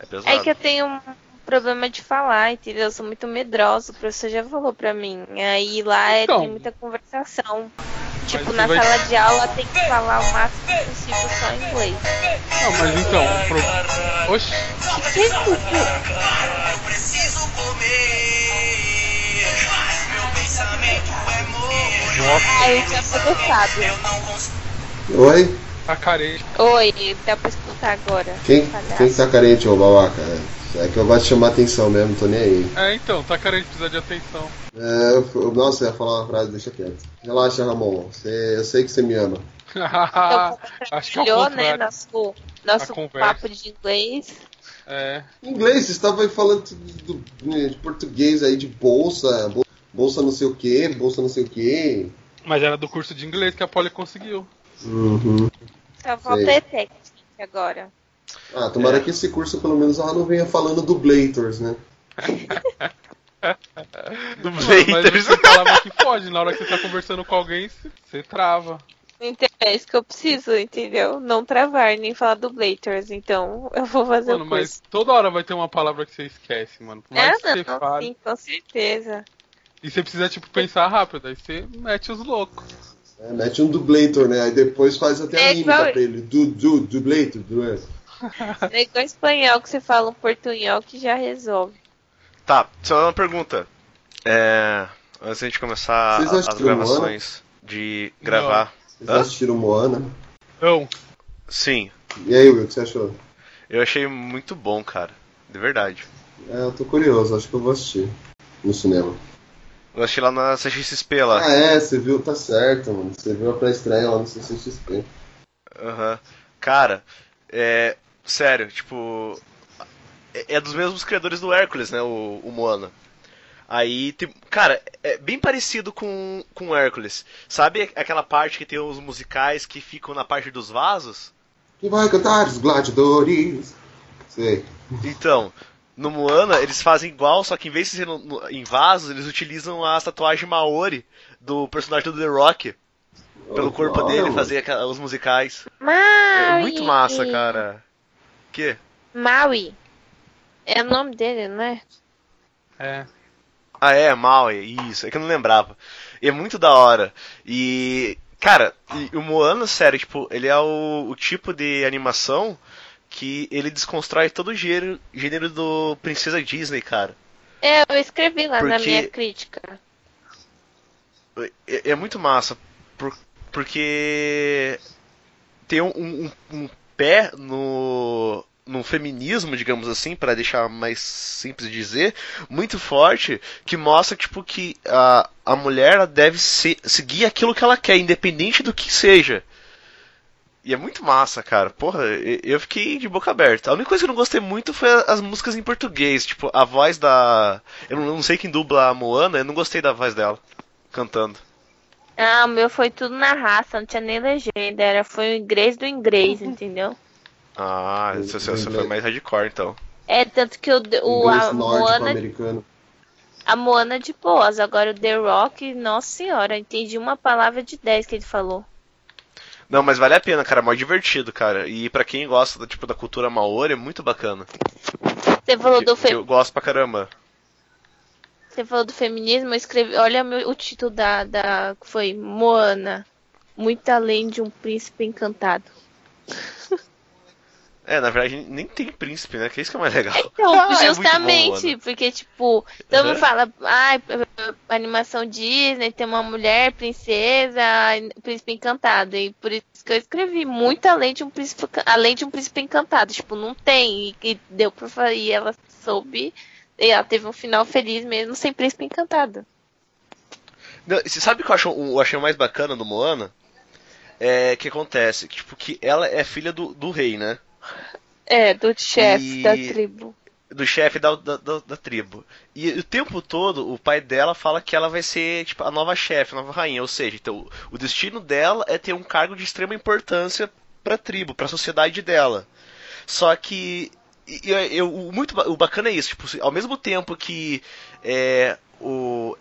É pesado. É que eu tenho um problema de falar, entendeu? Eu sou muito medrosa, o professor já falou pra mim. Aí lá é, Então. tem muita conversação. Tipo, na vai- sala de aula tem que falar o máximo possível só em inglês. Não, mas então, o pro... Oxi, Que isso? Eu preciso comer, mas meu pensamento é morrer. nossa, Aí eu não consigo. Oi? Tá carente. Oi, dá pra escutar agora. Quem, Palhaço. quem tá carente, ô babaca? É que eu gosto de chamar atenção mesmo, tô nem aí. É, então, tá carente, precisa de atenção. É, eu, eu- nossa, eu ia falar uma frase, deixa quieto. Relaxa, Ramon. Você, eu sei que você me ama. Acho que é o né, nosso, nosso papo de inglês. É, inglês, você estava aí falando do, do- de português aí, de bolsa, bol- bolsa não sei o que, bolsa não sei o que. mas era do curso de inglês que a Polly conseguiu. Uhum. Só falta Sei. ETEC agora. Ah, tomara É. que esse curso pelo menos ela não venha falando do Blators, né? Do Mas tem Blaters. palavra que pode, na hora que você tá conversando com alguém, você- você trava. Então, é isso que eu preciso, entendeu? Não travar, nem falar do Blaters. Então, eu vou fazer Mano, o curso. mas toda hora vai ter uma palavra que você esquece, mano. Por mais Ah, que você não, fale. sim, com certeza. E você precisa, tipo, pensar rápido, aí você mete os loucos. É, mete um dublator, né? Aí depois faz até É a mímica igual- pra ele. Du, du, dublator, du, é. É igual espanhol que você fala um portunhol que já resolve. Tá, só uma pergunta. É. Antes da gente começar Vocês a- as gravações de gravar. Vocês Hã? assistiram Moana? Então, Sim, E aí, Will, o que você achou? eu achei muito bom, cara. De verdade. É, eu tô curioso, acho que eu vou assistir no cinema. Eu achei lá na CXP lá. Ah, é, você viu, tá certo, mano. Você viu a pré-estreia lá no CCXP. Aham. Cara, é. Sério, tipo. É, é dos mesmos criadores do Hércules, né? O, o Moana. Aí tem. Cara, é bem parecido com, com o Hércules. Sabe aquela parte que tem os musicais que ficam na parte dos vasos? Quem vai cantar os gladiadores? Sei. Então, no Moana eles fazem igual, só que em vez de ser no- no- em vasos, eles utilizam a tatuagem Maori do personagem do The Rock. Pelo Oh, corpo dele, fazer os musicais. É Maui! muito massa, cara. Que? Maui. É o nome dele, não é? é. Ah, é, Maui, isso, é que eu não lembrava. E é muito da hora. E, cara, e o Moana, sério, tipo, ele é o, o tipo de animação que ele desconstrói todo o gênero, gênero do Princesa Disney, cara. É, eu escrevi lá na Porque- minha crítica. É, é muito massa, por- porque tem um, um- um pé no, no feminismo, digamos assim, para deixar mais simples de dizer, muito forte, que mostra tipo que a, a mulher deve se- seguir aquilo que ela quer, independente do que seja. E é muito massa, cara. Porra, eu fiquei de boca aberta. A única coisa que eu não gostei muito foi as músicas em português. Tipo, a voz da. Eu não, sei quem dubla a Moana, eu não gostei da voz dela cantando. Ah, o meu foi tudo na raça, não tinha nem legenda. Era, foi o inglês do inglês, entendeu? Ah, o você foi inglês. mais hardcore então. É, tanto que o, o, a, nórdico Moana, americano. a Moana de boas. Agora o The Rock, nossa senhora, entendi uma palavra de 10 que ele falou. Não, mas vale a pena, cara, é mó divertido, cara. E pra quem gosta da, tipo, da cultura maori, é muito bacana. Você falou do, fe- eu gosto pra caramba. você falou do feminismo, eu escrevi. Olha o título da, da. Foi Moana. Muito além de um príncipe encantado. É, na verdade nem tem príncipe, né? Que isso que é mais legal. Então, Ah, é bom, justamente, mano. porque, tipo, todo mundo Uhum. fala, ai, animação Disney, tem uma mulher, princesa, príncipe encantado. E por isso que eu escrevi, muito além de um príncipe, além de um príncipe encantado. Tipo, não tem. E, deu pra falar, e ela soube, e ela teve um final feliz mesmo sem príncipe encantado. Não, você sabe o que eu acho, eu achei mais bacana do Moana? É que acontece, tipo, que ela é filha do, do rei, né? É, do chefe E- da tribo. do chefe da, da, da- da tribo. E o tempo todo o pai dela fala que ela vai ser tipo a nova chefe, a nova rainha. Ou seja, então, o destino dela é ter um cargo de extrema importância pra tribo, pra sociedade dela. Só que eu, muito o bacana é isso, tipo, ao mesmo tempo que é, o,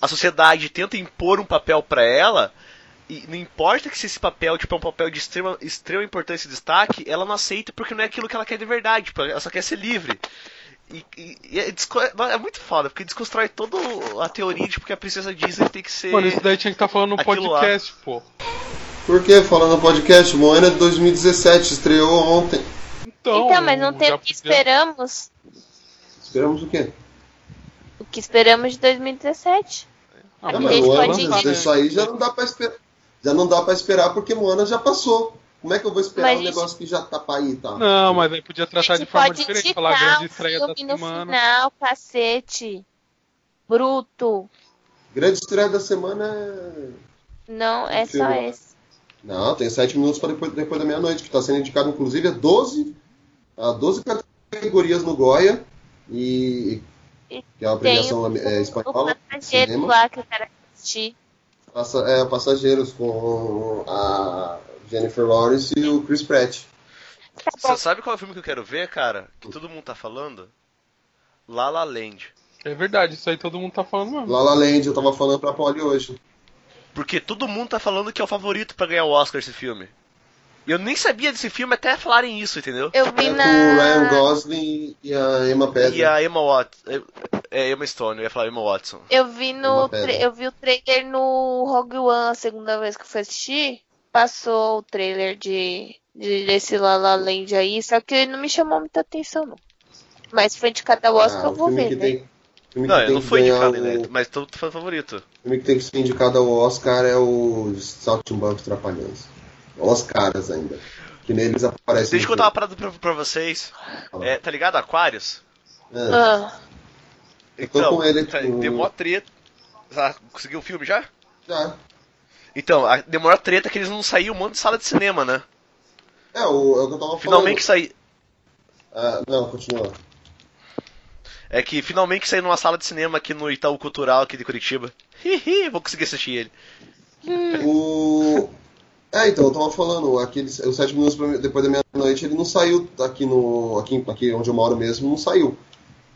a sociedade tenta impor um papel pra ela, E não importa que se esse papel tipo, é um papel de extrema, extrema importância e destaque, ela não aceita porque não é aquilo que ela quer de verdade. Tipo, ela só quer ser livre. E, e- e é, desco- é muito foda, porque desconstrói toda a teoria de porque a princesa Disney tem que ser. Mano, isso daí tinha que estar falando no Aquilo lá. podcast, pô. Por que? Falando no podcast, Moana de 2017, estreou ontem. Então, Então, mas não tem o que esperamos. Esperamos o quê? O que esperamos de 2017. Ah, Não, A mas gente Moana, pode lançar, ir. isso aí já não dá pra esperar. Já não dá pra esperar porque Moana já passou. Como é que eu vou esperar Mas um gente- negócio que já tá pra aí, tá? Não, mas aí podia tratar de forma pode diferente, falar a grande um estreia da no semana. final, cacete. Bruto. Grande estreia da semana é. Não, é só filme. esse. Não, tem 7 minutos para depois, depois da meia-noite, que está sendo indicado inclusive a 12, a 12 categorias no Goya. E. Que é uma Tem premiação o, é, o espanhola. passageiro cinema. lá que eu quero assistir. Passa, é, Passageiros com a Jennifer Lawrence e o Chris Pratt. Você sabe qual é o filme que eu quero ver, cara? Que todo mundo tá falando? La La Land. É verdade, isso aí todo mundo tá falando mesmo. La La Land, eu tava falando pra Polly hoje. Porque todo mundo tá falando que é o favorito pra ganhar o Oscar esse filme. E eu nem sabia desse filme até falarem isso, entendeu? Eu É vi com o Ryan na. Gosling e a Emma Petrie. E a Emma Watson. É, Emma Stone, eu ia falar Emma Watson. Eu vi no. Eu vi o trailer no Rogue One a segunda vez que eu fui assistir. Passou o trailer de, de desse La La Land aí, só que não me chamou muita atenção, não. Mas foi indicado ao Oscar, Ah, eu vou ver, né? tem. Não, eu não fui indicado o- ainda, mas todo fã favorito. O filme que tem que ser indicado ao Oscar é o Saltimbancos Trapalhões. Oscars ainda. Que neles aparece. Deixa eu contar uma parada pra, pra vocês. É, tá ligado? Aquários? É. Ah, Então, com ele deu mó treta. Já conseguiu o filme já? Já. Então, a, demora treta que eles não saíram um monte de sala de cinema, né? É, o, é o que eu tava Finalmente saí. falando. Ah, não, continua. É que finalmente saiu numa sala de cinema aqui no Itaú Cultural aqui de Curitiba. Hihi, vou conseguir assistir ele. O. É, então, eu tava falando, aquele, os 7 minutos depois da meia-noite, ele não saiu aqui no. Aqui, aqui onde eu moro mesmo, não saiu.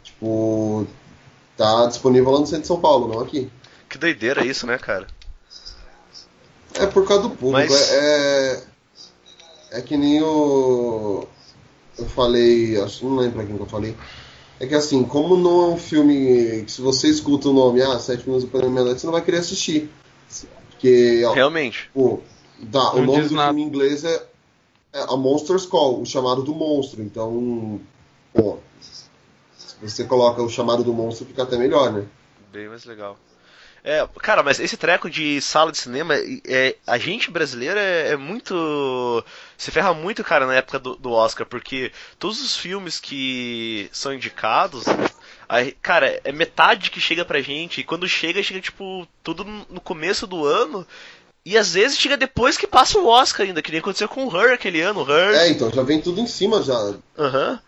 Tipo. Tá disponível lá no centro de São Paulo, não aqui. Que doideira isso, né, cara? É por causa do público. Mas- É, é. é que nem o. Eu falei. Acho não lembro pra quem que eu falei. É que assim, como não é um filme que se você escuta o nome, ah, 7 minutos depois da meia-noite, você não vai querer assistir. Porque, ó, Realmente. pô, dá, o nome do nada. filme em inglês é, é A Monster's Call, o chamado do monstro. Então, pô, você coloca o chamado do monstro, fica até melhor, né? Bem mais legal. É, cara, mas esse treco de sala de cinema, é, a gente brasileiro é, é muito. Se ferra muito, cara, na época do, do Oscar, porque todos os filmes que são indicados, aí, cara, é metade que chega pra gente, e quando chega, chega, tipo, tudo no começo do ano, e às vezes chega depois que passa o Oscar ainda, que nem aconteceu com o Her aquele ano, o Her. É, então, já vem tudo em cima já. Aham.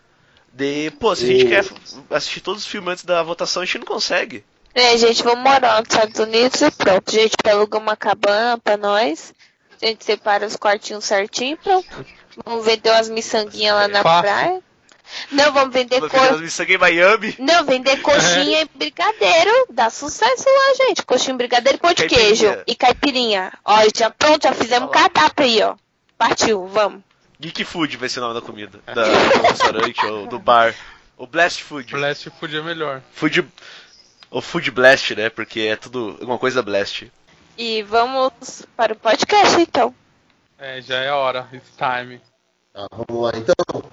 De, pô, se a gente quer assistir todos os filmes antes da votação, a gente não consegue. É, gente, vamos morar nos Estados Unidos e pronto. A gente aluga uma cabana pra nós. A gente separa os quartinhos certinho e pronto. Vamos vender umas miçanguinhas lá na Fácil. praia. Não, vamos vender Vai co... fazer as missões em Miami. Não, vender coxinha e brigadeiro. Dá sucesso lá, gente. Coxinha, brigadeiro, pão de queijo e caipirinha. Ó, já pronto, já fizemos Olha lá. cardápio aí, ó. Partiu, vamos. Geek Food vai ser o nome da comida. Da, do restaurante ou do bar. O Blast Food. Blast Food é melhor. Food. O Food Blast, né? Porque é tudo alguma coisa Blast. E vamos para o podcast, então. É, já é a hora. It's time. Tá, vamos lá então.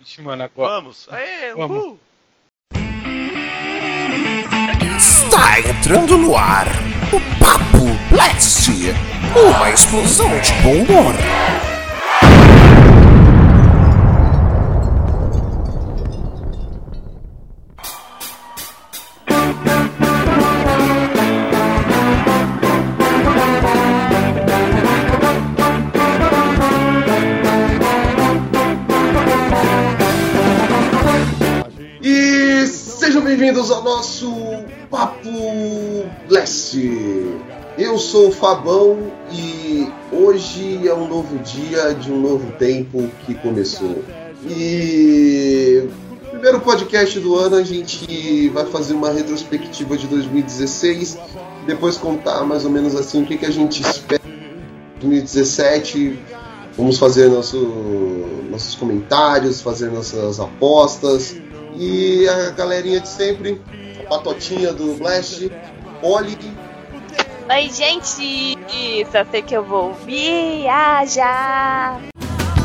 Ixi, mano, agora. Vamos! Aê, Vamos. uhul! Está entrando no ar o Papo Blast, uma explosão de bom humor. Bem-vindos ao nosso Papo Blast. Eu sou o Fabão e hoje é um novo dia de um novo tempo que começou. E primeiro podcast do ano a gente vai fazer uma retrospectiva de 2016, depois contar mais ou menos assim o que, que a gente espera 2017. Vamos fazer nosso, nossos comentários, fazer nossas apostas. E a galerinha de sempre, a patotinha do Blast, Oli, Oi, gente! Só sei que eu vou viajar.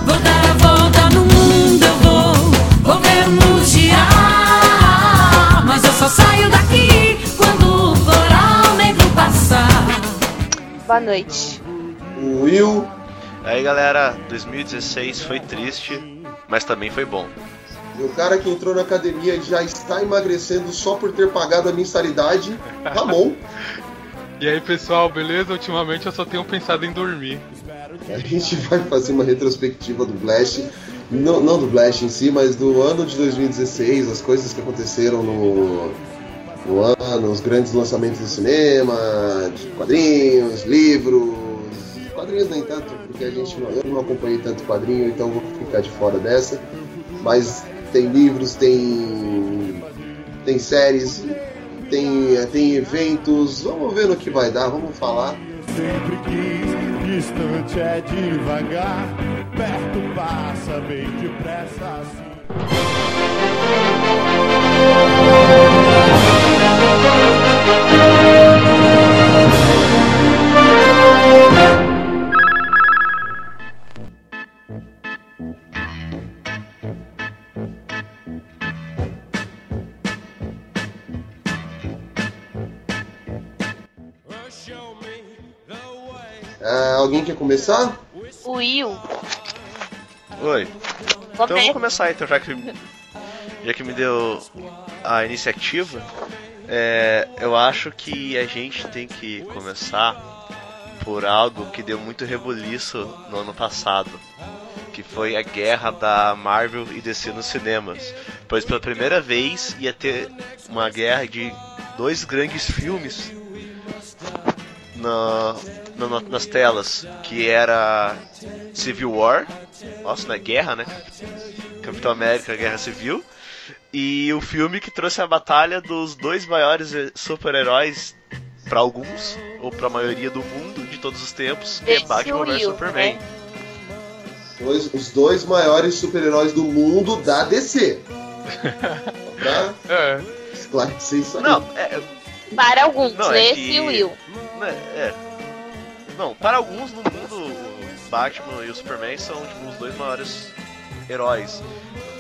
Vou dar a volta no mundo, eu vou, vou ver o mundial. Mas eu só saio daqui quando o floral negro passar. Boa noite. o Will, Aí galera, 2016 foi triste, mas também foi bom. E o cara que entrou na academia e já está emagrecendo só por ter pagado a mensalidade, Ramon. E aí, pessoal, beleza? Ultimamente eu só tenho pensado em dormir. A gente vai fazer uma retrospectiva do Blast, não, não do Blast em si, mas do ano de 2016, as coisas que aconteceram no, no ano, os grandes lançamentos do cinema, de quadrinhos, livros, quadrinhos nem tanto, porque a gente não, eu não acompanhei tanto quadrinho, então vou ficar de fora dessa. Mas tem livros, tem tem séries, tem, tem eventos, vamos ver no que vai dar, vamos falar. Sempre quis, distante é devagar, perto passa bem depressa assim. Alguém quer começar? Will. Oi. Então eu vou ver. começar então, já que, já que me deu a iniciativa. É, eu acho que a gente tem que começar por algo que deu muito rebuliço no ano passado. Que foi a guerra da Marvel e DC nos cinemas. Pois pela primeira vez ia ter uma guerra de dois grandes filmes na, na- nas telas. Que era Civil War. Nossa, não é guerra, né? Capitão América, Guerra Civil. E o filme que trouxe a batalha dos dois maiores eh, super-heróis para alguns, ou para a maioria do mundo de todos os tempos, que é Batman vs Superman. né? Dois- os dois maiores super-heróis do mundo da DC. pra É, esclarecer isso aí. Não, é, Para alguns, Não, é esse que- e o Will. né, é. Não, para alguns no mundo, o Batman e o Superman são tipo, os dois maiores heróis.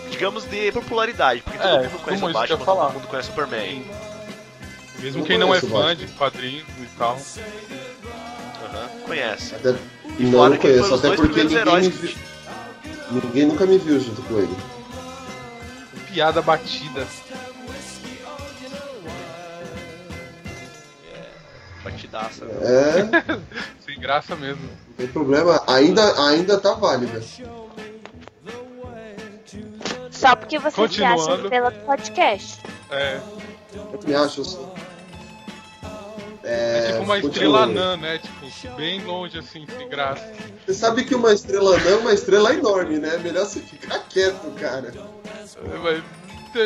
Digamos de popularidade, porque todo É, mundo conhece o Batman, todo mundo conhece o Superman. mesmo quem não é fã de quadrinhos e tal. Aham, conhece. Até- E não, fora não conheço, até dois porque primeiros ninguém, me heróis vi- que- ninguém nunca me viu junto com ele. Piada batida. Batidaça. né? É, Graça mesmo. não tem problema, ainda, ainda tá válida. Só porque você se acha Continuando. pelo podcast. É, Eu me acho assim. é, É, tipo uma estrela anã, né? Tipo, bem longe assim, sem graça. Você sabe que uma estrela não é uma estrela enorme, né? Melhor você ficar quieto, cara. É, mas-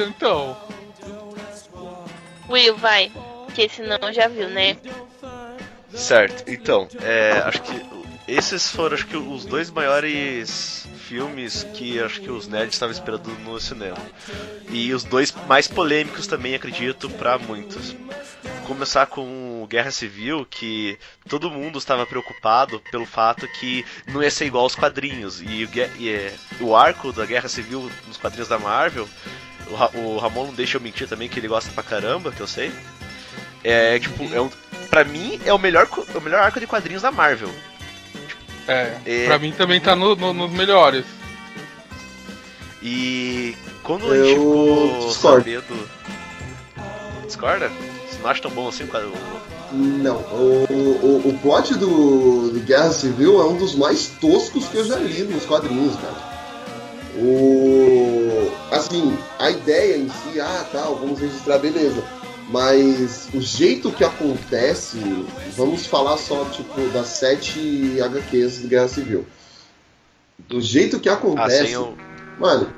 Então, Will, vai. Porque senão já viu, né? Certo, então, é, acho que esses foram acho que os dois maiores filmes que acho que os nerds estavam esperando no cinema. E os dois mais polêmicos também, acredito, pra muitos. Começar com Guerra Civil, que todo mundo estava preocupado pelo fato que não ia ser igual aos quadrinhos. E, e, o arco da Guerra Civil nos quadrinhos da Marvel, o Ramon não deixa eu mentir também, que ele gosta pra caramba, que eu sei. É tipo, é um, pra mim é o melhor, o melhor arco de quadrinhos da Marvel. é, É. pra mim também tá no- no- nos melhores. E quando a Eu gente ficou discordo. sabendo. Discorda? Você não acha tão bom assim o quadro- Não, o, o, o plot do, do Guerra Civil é um dos mais toscos que eu já li nos quadrinhos, cara. O. Assim, a ideia em si, ah, tal, vamos registrar, beleza. Mas o jeito que acontece, vamos falar só, tipo, das sete HQs do Guerra Civil. Do jeito que Ah, acontece. sem o. Mano,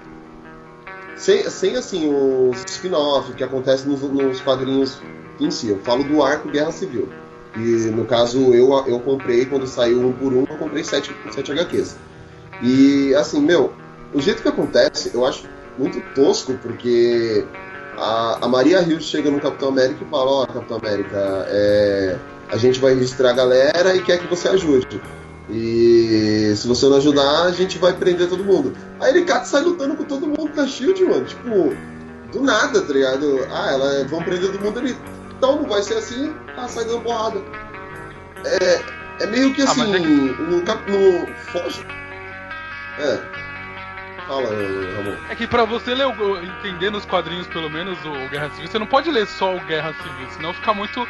sem, sem assim, os spin-off que acontece nos, nos quadrinhos em si. Eu falo do arco Guerra Civil. E no caso, eu, eu comprei, quando saiu um por um, eu comprei sete, sete HQs. E assim, meu, o jeito que acontece, eu acho muito tosco, porque a, a Maria Hill chega no Capitão América e fala, ó, Capitão América, é, a gente vai registrar a galera e quer que você ajude. E se você não ajudar, a gente vai prender todo mundo. Aí ele cata e sai lutando com todo mundo da Shield, mano. Tipo, do nada, tá ligado? Ah, ela vão prender todo mundo ali. Então não vai ser assim, ah, sai dando porrada. É, é meio que Ah, assim, mas é que- no, cap- no Foge. É. Fala, Ramon. É que pra você ler, o- entender nos quadrinhos, pelo menos, o Guerra Civil, você não pode ler só o Guerra Civil, senão fica muito.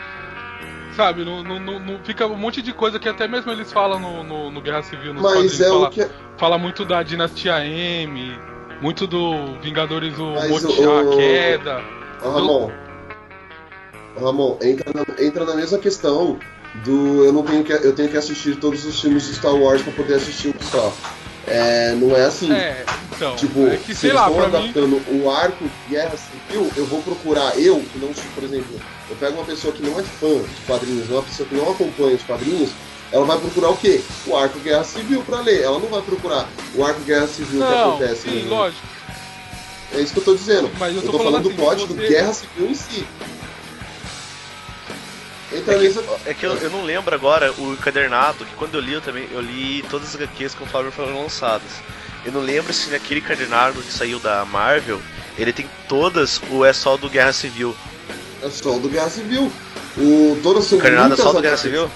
Sabe, não, não, não- não- fica um monte de coisa que até mesmo eles falam no, no, no Guerra Civil, nos Mas quadrinhos. é fala, que. fala muito da dinastia M, muito do Vingadores, o Mas Motia, o- a queda. Ramon. Ô, Ramon, entra na, entra na mesma questão do eu não tenho que eu tenho que assistir todos os filmes de Star Wars pra poder assistir um só. É, não é assim. É, então. Tipo, é que se sei eles lá, pra mim. adaptando o arco Guerra Civil, eu vou procurar, eu, que não, por exemplo, eu pego uma pessoa que não é fã de quadrinhos, uma pessoa que não acompanha os quadrinhos, ela vai procurar o quê? O arco Guerra Civil pra ler. Ela não vai procurar o arco Guerra Civil que Não, acontece. sim, no- lógico. É isso que eu tô dizendo. Mas eu tô tô falando falando do assim, plot se do você- Guerra Civil em si. Entra É que, nessa. é que eu, eu não lembro agora o encadernado, que quando eu li eu também, eu li todas as HQs conforme foram lançadas. Eu não lembro se naquele encadernado que saiu da Marvel, ele tem todas ou é só do Guerra Civil. É só do Guerra Civil. O, todas são Encadernado é só do Guerra HQs. Civil?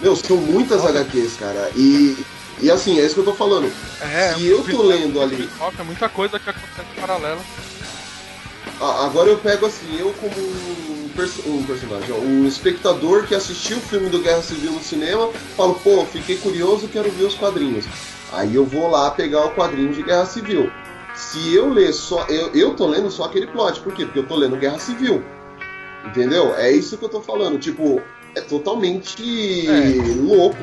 Meu, são muitas HQs, cara. E, e assim, é isso que eu tô falando. É, Se eu tô lendo ali- É muita coisa que acontece paralela. A- Agora eu pego assim, eu como um, perso- um personagem, ó, um espectador que assistiu o filme do Guerra Civil no cinema, falo, pô, fiquei curioso, quero ver os quadrinhos. Aí eu vou lá pegar o quadrinho de Guerra Civil. Se eu ler só. Eu, eu tô lendo só aquele plot, por quê? Porque eu tô lendo Guerra Civil. Entendeu? É isso que eu tô falando. Tipo, é totalmente É. louco.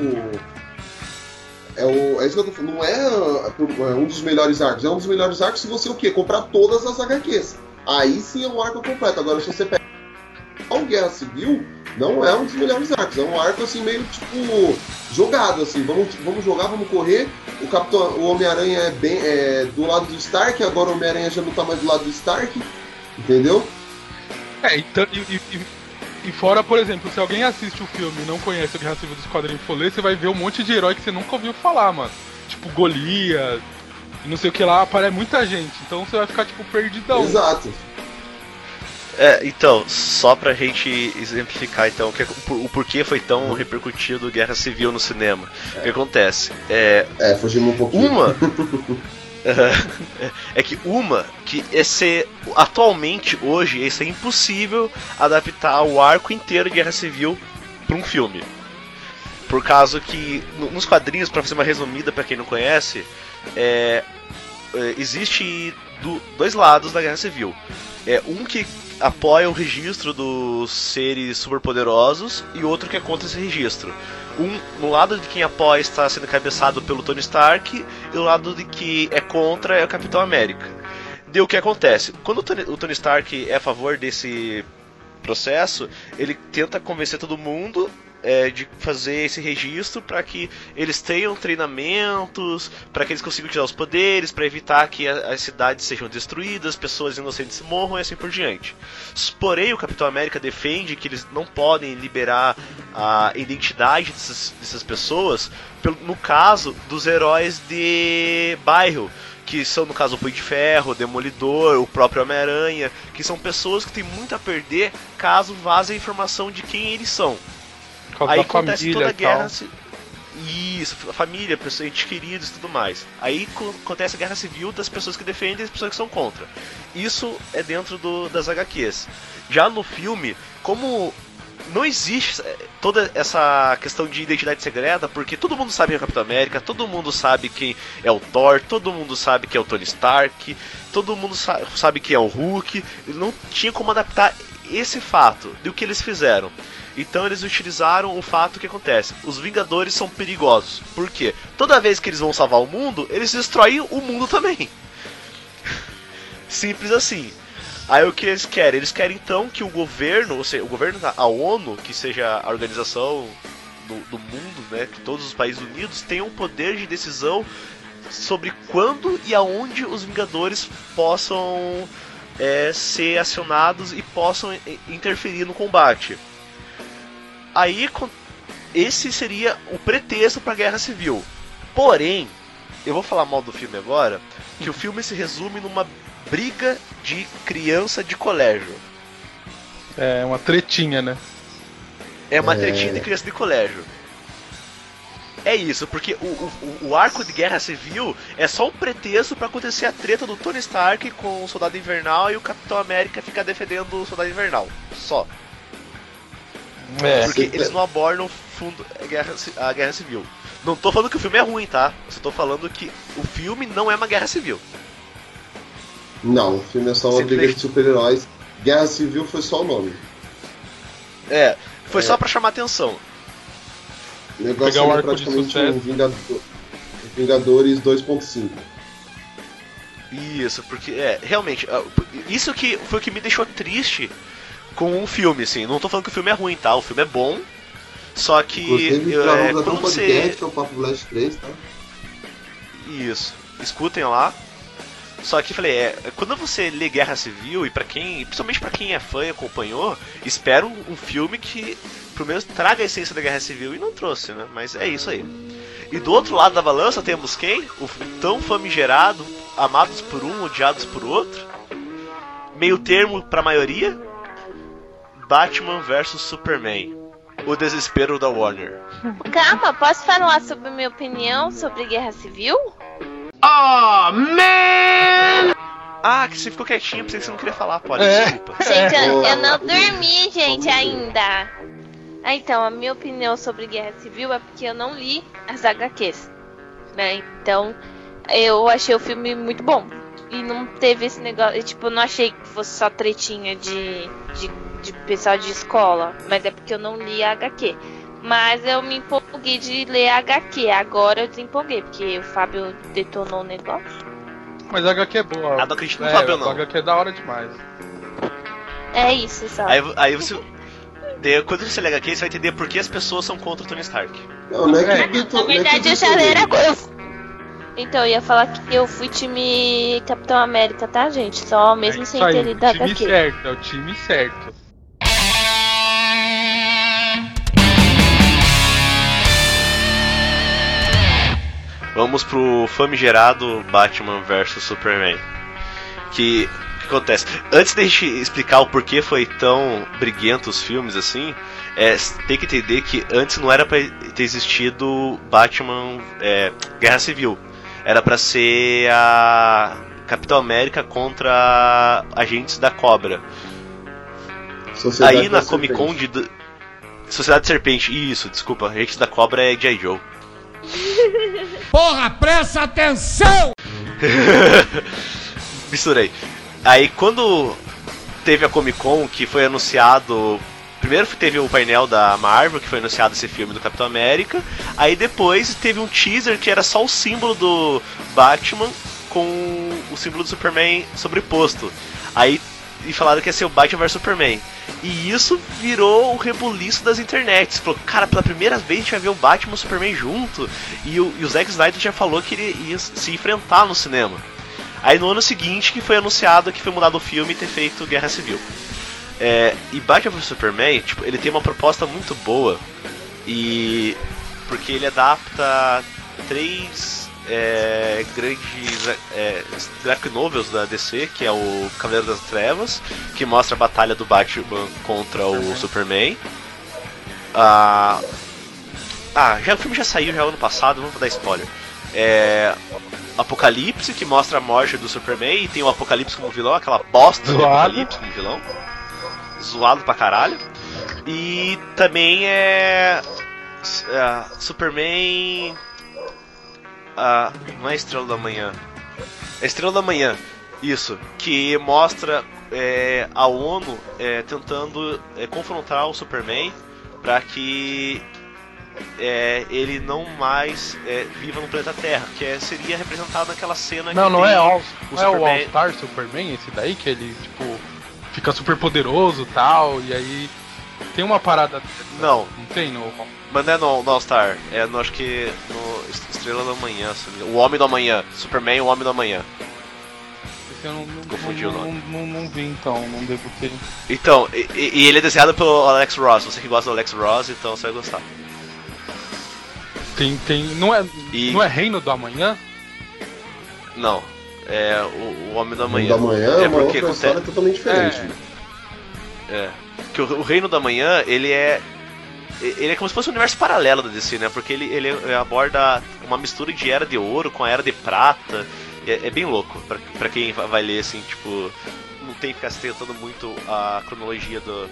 É, o, é isso que eu tô falando. Não é, é um dos melhores arcos. É um dos melhores arcos se você o quê? Comprar todas as HQs. Aí sim é um arco completo. Agora, se você pega o Guerra Civil, não é um dos melhores arcos. É um arco assim, meio tipo jogado, assim. Vamos, vamos jogar, vamos correr. O Capitão, o Homem-Aranha é bem é, do lado do Stark, agora o Homem-Aranha já não tá mais do lado do Stark. Entendeu? É, então, e, e- e- fora, por exemplo, se alguém assiste o filme e não conhece o Guerra Civil dos quadrinhos for ler, você vai ver um monte de herói que você nunca ouviu falar, mano. Tipo Golias, e não sei o que lá, aparece muita gente. Então você vai ficar, tipo, perdidão. Exato. É, então, só pra gente exemplificar então o, que- o porquê foi tão repercutido Guerra Civil no cinema. O que acontece? É, É, fugimos um pouquinho. Uma. é que uma que esse atualmente hoje isso é impossível adaptar o arco inteiro de Guerra Civil para um filme. Por causa que no- nos quadrinhos, para fazer uma resumida para quem não conhece, é, é, existe do- dois lados da Guerra Civil. É um que apoia o registro dos seres superpoderosos e outro que é contra esse registro. Um, no lado de quem apoia está sendo cabeçado pelo Tony Stark e o lado de que é contra é o Capitão América. Deu o que acontece? Quando o Tony, o Tony Stark é a favor desse processo, ele tenta convencer todo mundo é, de fazer esse registro para que eles tenham treinamentos, para que eles consigam tirar os poderes, para evitar que a- as cidades sejam destruídas, pessoas inocentes morram e assim por diante. Porém, o Capitão América defende que eles não podem liberar a identidade dessas, dessas pessoas, pelo- no caso dos heróis de bairro, que são no caso o Punho de Ferro, o Demolidor, o próprio Homem-Aranha, que são pessoas que têm muito a perder caso vaze a informação de quem eles são. Causa Aí da acontece família toda a guerra. ci- Isso, a família, pessoas, entes queridos e tudo mais. Aí co- acontece a guerra civil das pessoas que defendem e das pessoas que são contra. Isso é dentro do- das HQs. Já no filme, como não existe eh, toda essa questão de identidade secreta, porque todo mundo sabe quem é o Capitão América, todo mundo sabe quem é o Thor, todo mundo sabe quem é o Tony Stark, todo mundo sa- sabe quem é o Hulk. Não tinha como adaptar esse fato do que eles fizeram. Então eles utilizaram o fato que acontece. Os Vingadores são perigosos. Por quê? Toda vez que eles vão salvar o mundo, eles destroem o mundo também. Simples assim. Aí o que eles querem? Eles querem então que o governo, ou seja, o governo, a ONU, que seja a organização do, do mundo, né, que todos os países unidos tenham um poder de decisão sobre quando e aonde os Vingadores possam é, ser acionados e possam i- interferir no combate. Aí esse seria o pretexto para a guerra civil. Porém, eu vou falar mal do filme agora, que o filme se resume numa briga de criança de colégio. É uma tretinha, né? É uma É. tretinha de criança de colégio. É isso, porque o, o, o arco de guerra civil é só um pretexto pra acontecer a treta do Tony Stark com o Soldado Invernal e o Capitão América ficar defendendo o Soldado Invernal. Só. É. Porque eles não abordam fundo a guerra, ci- a guerra civil. Não tô falando que o filme é ruim, tá? Só tô falando que o filme não é uma guerra civil. Não, o filme é só uma briga de super-heróis. Guerra Civil foi só o nome. É, foi É. só pra chamar atenção. O negócio Pegar o é arco praticamente um Vingador- Vingadores 2.5. Isso, porque é, realmente, ah, isso que foi o que me deixou triste com o filme, assim. Não tô falando que o filme é ruim, tá? O filme é bom. Só que Inclusive, é, gravamos até um quando podcast, você. que é o Papo Blast 3, tá? Isso. Escutem lá. Só que falei, é, quando você lê Guerra Civil, e para quem. Principalmente pra quem é fã e acompanhou, espera um, um filme que pelo menos traga a essência da Guerra Civil e não trouxe, né? Mas é isso aí. E do outro lado da balança temos quem? O tão famigerado, amados por um, odiados por outro. Meio termo pra maioria. Batman vs Superman. O desespero da Warner. Calma, posso falar sobre minha opinião sobre guerra civil? Ah, que você ficou quietinho, pensei que você não queria falar, pode, É. desculpa. Gente, eu, eu não dormi, gente, ainda. Ah, então, a minha opinião sobre guerra civil é porque eu não li as HQs. Né? Então, eu achei o filme muito bom. E não teve esse negócio. Tipo, eu não achei que fosse só tretinha de, de, de pessoal de escola. Mas é porque eu não li a HQ. Mas eu me empolguei de ler a HQ. Agora eu desempolguei, porque o Fábio detonou o negócio. Mas a HQ é boa. Ah, não acredito no é, Fábio, não. A HQ é da hora demais. É isso, só. Aí, aí você. daí, quando você lê HQ, você vai entender por que as pessoas são contra o Tony Stark. Não, não é que É. o Na é o verdade, eu já era. eu- Então, eu ia falar que eu fui time Capitão América, tá, gente? Só mesmo é sem ter lido o a time HQ. certo, é o time certo. Vamos pro famigerado Batman vs Superman. Que. O que acontece? Antes da gente explicar o porquê foi tão briguento os filmes assim, é, tem que entender que antes não era pra ter existido Batman é, Guerra Civil. Era pra ser a Capitão América contra agentes da Cobra. Sociedade Aí na Comic Con de. Sociedade Serpente, isso, desculpa. Agentes da Cobra é J. Joe. Porra, presta atenção! Misturei. Aí quando teve a Comic Con, que foi anunciado. Primeiro teve o painel da Marvel, que foi anunciado esse filme do Capitão América. Aí depois teve um teaser que era só o símbolo do Batman com o símbolo do Superman sobreposto. Aí e falaram que ia ser o Batman vs Superman. E isso virou o rebuliço das internets. Falou, cara, pela primeira vez a gente vai ver o Batman e o Superman junto. E o, e o Zack Snyder já falou que ele ia se enfrentar no cinema. Aí no ano seguinte que foi anunciado que foi mudado o filme e ter feito Guerra Civil. É, e Batman vs Superman, tipo, ele tem uma proposta muito boa e porque ele adapta três é, grandes é, graphic novels da DC, que é o Cavaleiro das Trevas, que mostra a batalha do Batman contra o Superman. Ah, ah, já, o filme já saiu já ano passado, vou dar spoiler. É, Apocalipse, que mostra a morte do Superman, e tem o Apocalipse como vilão, aquela bosta do. Apocalipse como vilão. Zoado pra caralho. E também é. é, Superman. Ah, não é Estrela da Manhã. É Estrela da Manhã, isso. Que mostra é, a ONU é, tentando é, confrontar o Superman para que é, ele não mais é, viva no planeta Terra, que é- seria representado naquela cena Não, que não é, All, o não é o Superman- All-Star Superman esse daí, que ele, tipo, fica super poderoso tal, e aí tem uma parada. Não. Não tem no. Mas não é no, no All Star, é no, acho que no Estrela da Manhã, o Homem do Amanhã, Superman e o Homem do Amanhã. Esse eu não, não, Confundi não, o nome. Não, não, não vi então, não devo ter. Então, e, e- ele é desenhado pelo Alex Ross, você que gosta do Alex Ross, então você vai gostar. Tem, tem. Não é, E- não é Reino do Amanhã? Não, é o, o Homem do Amanhã. Da manhã é, é uma porque outra acontece- totalmente diferente. É. É. Que o, o Reino da Manhã, ele é. Ele é como se fosse um universo paralelo da DC, né? Porque ele, ele aborda uma mistura de era de ouro com a era de prata. É, é bem louco pra, quem va- vai ler, assim, tipo. Não tem que ficar tentando muito a cronologia do,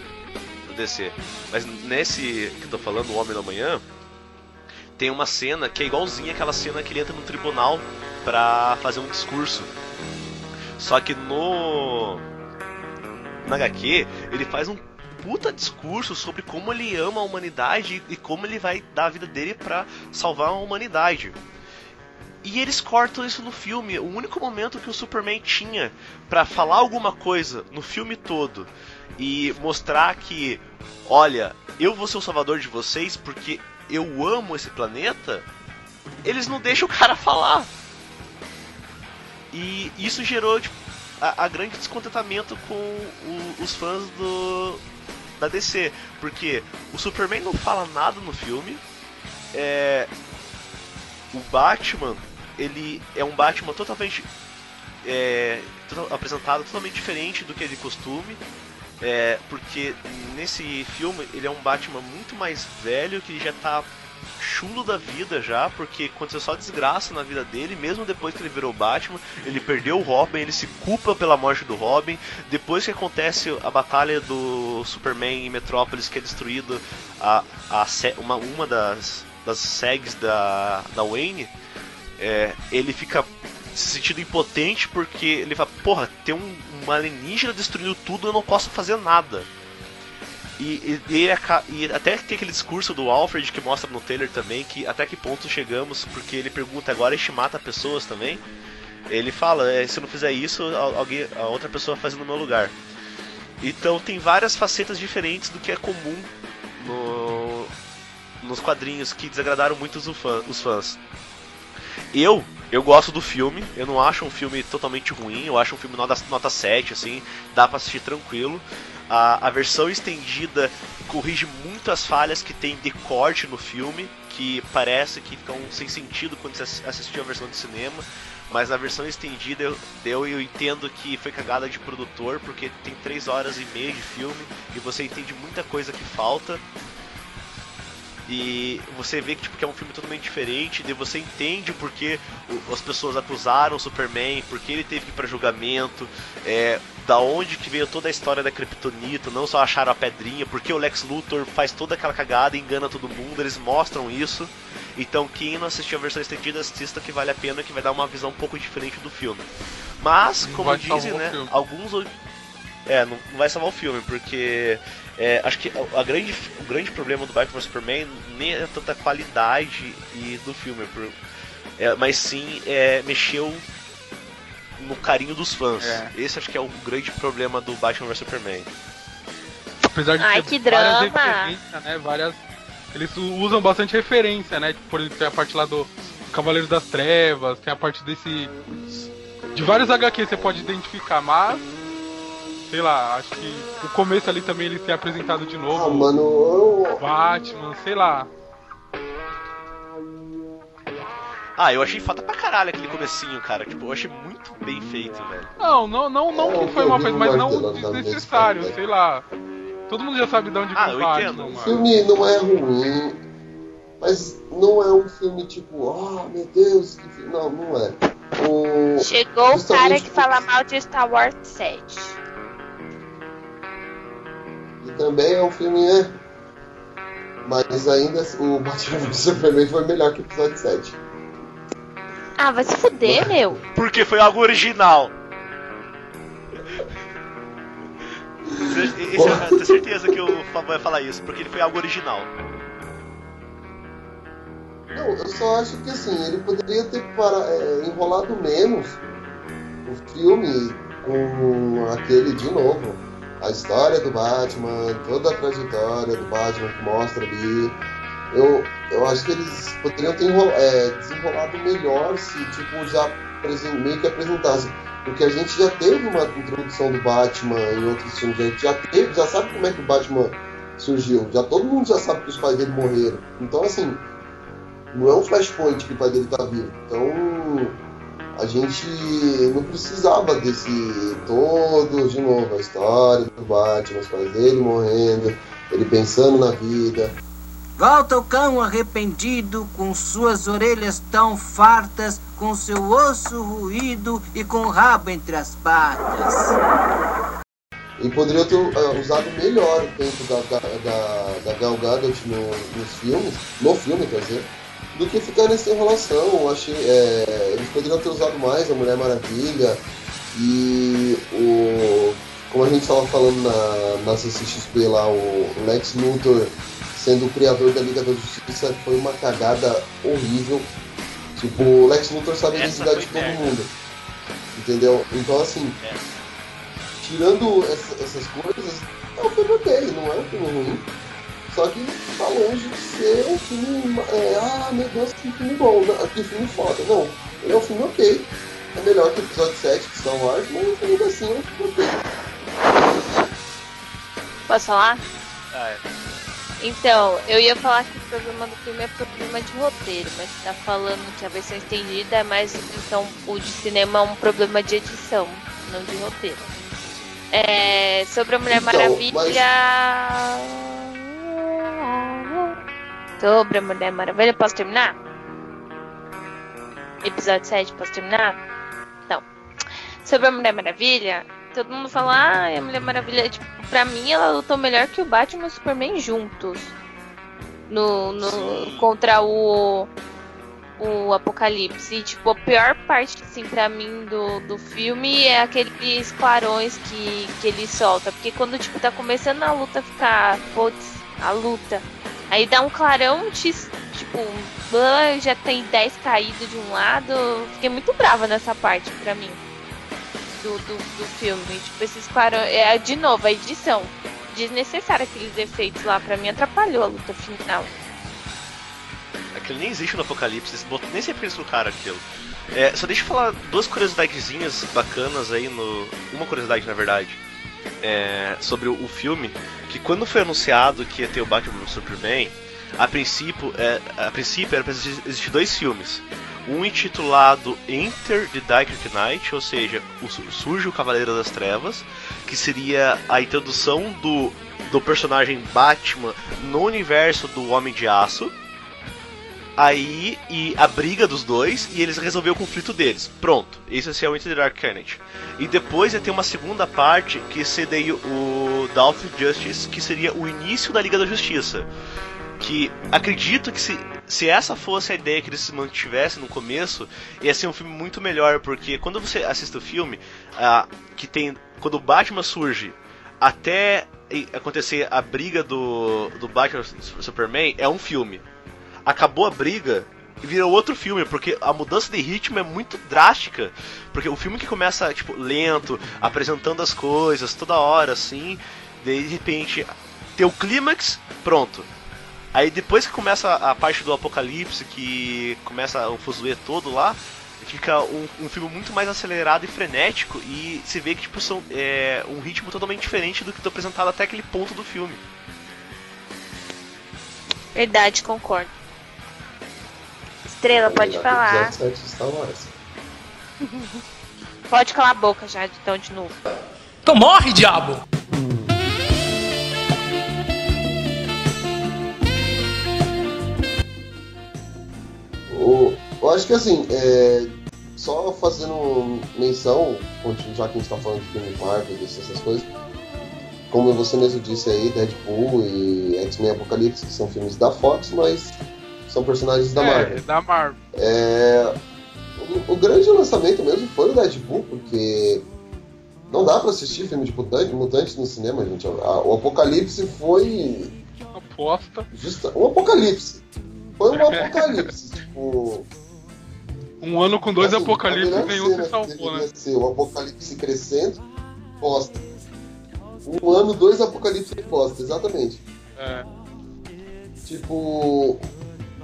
do DC. Mas nesse que eu tô falando, O Homem da Manhã, tem uma cena que é igualzinha aquela cena que ele entra no tribunal pra fazer um discurso. Só que no. Na HQ, ele faz um puta discurso sobre como ele ama a humanidade e como ele vai dar a vida dele pra salvar a humanidade. E eles cortam isso no filme. O único momento que o Superman tinha pra falar alguma coisa no filme todo e mostrar que, olha, eu vou ser o salvador de vocês porque eu amo esse planeta, eles não deixam o cara falar. E isso gerou tipo, a, a grande descontentamento com o- os fãs do da DC, porque o Superman não fala nada no filme, é, o Batman ele é um Batman totalmente é, apresentado totalmente diferente do que é de costume, é, porque nesse filme ele é um Batman muito mais velho que já tá chulo da vida já, porque aconteceu só desgraça na vida dele, mesmo depois que ele virou Batman, ele perdeu o Robin, ele se culpa pela morte do Robin, depois que acontece a batalha do Superman em Metrópolis, que é destruído a, a uma, uma das, das segs da, da Wayne, é, ele fica se sentindo impotente porque ele fala, porra, tem um, um alienígena destruindo tudo, eu não posso fazer nada. E, e- e e até tem aquele discurso do Alfred que mostra no trailer também que até que ponto chegamos, porque ele pergunta agora a gente mata pessoas também. Ele fala, é, se não fizer isso, al- alguém, a outra pessoa fazer no meu lugar. Então tem várias facetas diferentes do que é comum no- nos quadrinhos que desagradaram muito os, fã- os fãs. Eu, eu gosto do filme, eu não acho um filme totalmente ruim, eu acho um filme nota, nota 7, assim, dá pra assistir tranquilo. A, a versão estendida corrige muitas falhas que tem de corte no filme, que parece que ficam sem sentido quando você ass- assistiu a versão de cinema. Mas na versão estendida eu, eu, eu entendo que foi cagada de produtor, porque tem 3 horas e meia de filme e você entende muita coisa que falta. E você vê que, tipo, que é um filme totalmente diferente, e você entende porque as pessoas acusaram o Superman, porque ele teve que ir pra julgamento, é, da onde que veio toda a história da Kryptonita, não só acharam a pedrinha, porque o Lex Luthor faz toda aquela cagada e engana todo mundo, eles mostram isso. Então quem não assistiu a versão estendida, assista que vale a pena, que vai dar uma visão um pouco diferente do filme. Mas, como dizem, né, alguns... É, não, vai salvar o filme, porque é, acho que a, a grande, o grande problema do Batman Superman nem é tanta qualidade e do filme, por- é, mas sim é, mexeu no carinho dos fãs. É. Esse acho que é o grande problema do Batman vs Superman. Apesar de Ai, que várias drama. referências, né? Várias. Eles usam bastante referência, né? Tipo, por exemplo, tem a parte lá do Cavaleiros das Trevas, tem a parte desse. De vários HQ você pode identificar, mas. Sei lá, acho que o começo ali também eles têm apresentado de Ah, novo. mano, eu. Batman, sei lá. Ah, eu achei foda pra caralho aquele comecinho, cara. Tipo, eu achei muito bem feito, velho. Não, não, não, não É, que foi mal vi feito, mas não desnecessário, sei lá. Todo mundo já sabe de onde Ah, vem eu o Batman, entendo. O mano. filme não é ruim, mas não é um filme tipo, ah, meu Deus, que filme. Não, não é. O... Chegou o cara que fala mal de Star Wars 7. E também é um filme, né? Mas ainda o Batman vs Superman foi melhor que o episódio 7. Ah, vai se fuder, meu. Porque foi algo original. Esse- esse- eu tenho certeza que o Fábio vai falar isso, porque ele foi algo original. Não, eu só acho que assim, ele poderia ter para, é, enrolado menos o filme com aquele de novo. a história do Batman, toda a trajetória do Batman que mostra ali. Eu, eu acho que eles poderiam ter é, desenrolado melhor se tipo, já meio que apresentassem. Porque a gente já teve uma introdução do Batman em outros filmes, a gente já teve, já sabe como é que o Batman surgiu. Já todo mundo já sabe que os pais dele morreram. Então assim, não é um flashpoint que o pai dele tá vivo. Então a gente não precisava desse todo de novo, a história do Batman, os pais dele morrendo, ele pensando na vida. Volta o cão arrependido, com suas orelhas tão fartas, com seu osso ruído e com o rabo entre as patas. E poderia ter uh, usado melhor o tempo da, da, da, da Gal Gadot no, nos filmes, no filme, quer dizer, do que ficar nessa enrolação. Eu achei, é, eles poderiam ter usado mais a Mulher Maravilha e o. Como a gente estava falando na, na CCXP lá, o Lex Luthor sendo o criador da Liga da Justiça foi uma cagada horrível. Tipo, o Lex Luthor sabe a identidade de todo merda. mundo. Entendeu? Então assim, É. tirando essa- essas coisas, é um filme ok, não é um filme ruim. Só que tá longe de ser um filme. É, ah, meu Deus, que filme bom, né? que filme foda. Não, ele é um filme ok. É melhor que o episódio 7 de Star Wars, mas ainda assim é um filme ok. Posso falar? Ah, é. Então, eu ia falar que o problema do filme é problema de roteiro, mas você tá falando que a versão estendida é mais. Então, o de cinema é um problema de edição, não de roteiro. É, sobre a Mulher Então, Maravilha. Sobre a Mulher Maravilha, posso terminar? Episódio 7, posso terminar? Então, sobre a Mulher Maravilha, todo mundo fala, ah, a Mulher Maravilha, tipo, pra mim ela lutou melhor que o Batman e o Superman juntos. No, no, contra o, o Apocalipse. E, tipo, a pior parte, assim, pra mim do, do filme é aqueles clarões que, que ele solta. Porque quando, tipo, tá começando a luta ficar, putz, a luta. Aí dá um clarão, te- tipo, já tem 10 caídos de um lado. Fiquei muito brava nessa parte, pra mim do, do, do filme. Tipo, esses clarões. É, de novo, a edição. Desnecessária aqueles efeitos lá, pra mim atrapalhou a luta final. Aquilo nem existe no Apocalipse, nem sempre eles colocaram aquilo. É, só deixa eu falar duas curiosidadezinhas bacanas aí no. Uma curiosidade na verdade. é, sobre o, o filme, que quando foi anunciado que ia ter o Batman Superman, a princípio, é, a princípio era existir existir dois filmes. Um intitulado Enter the Dark Knight, ou seja, o, surge o Cavaleiro das Trevas, que seria a introdução do, do personagem Batman no universo do Homem de Aço. Aí, e a briga dos dois, e eles resolveram o conflito deles. Pronto, esse é o Enter the Dark Knight. E depois ia ter uma segunda parte, que seria o Dawn of Justice, que seria o início da Liga da Justiça. Que acredito que se, se essa fosse a ideia que eles se mantivessem no começo, ia ser um filme muito melhor, porque quando você assiste o filme, que tem. Quando o Batman surge até acontecer a briga do, do Batman Superman, é um filme. Acabou a briga e virou outro filme, porque a mudança de ritmo é muito drástica. Porque o filme que começa, tipo, lento, apresentando as coisas toda hora, assim, de repente tem o clímax, pronto. Aí depois que começa a parte do apocalipse, que começa o fuzuê todo lá, fica um, um filme muito mais acelerado e frenético e se vê que tipo são é, um ritmo totalmente diferente do que foi apresentado até aquele ponto do filme. Verdade, concordo. Estrela, pode o falar. Episódio 7 de Star Wars. Pode calar a boca já, então, de novo. Então morre, diabo! O- eu acho que assim, é, só fazendo menção, já que a gente tá falando de filme Marvel, dessas coisas, como você mesmo disse aí, Deadpool e X-Men Apocalipse, que são filmes da Fox, mas são personagens da é, Marvel. da Marvel. É, o, o grande lançamento mesmo foi o Deadpool, porque não dá pra assistir filme de mutante, mutantes no cinema, gente. A- o Apocalipse foi Aposta. justa, um apocalipse. Foi um apocalipse. tipo, Um ano com dois apocalipses, melhor nenhum se salvou, deveria né? ser o apocalipse crescendo, bosta. Um ano, dois apocalipse bosta, exatamente. É. Tipo,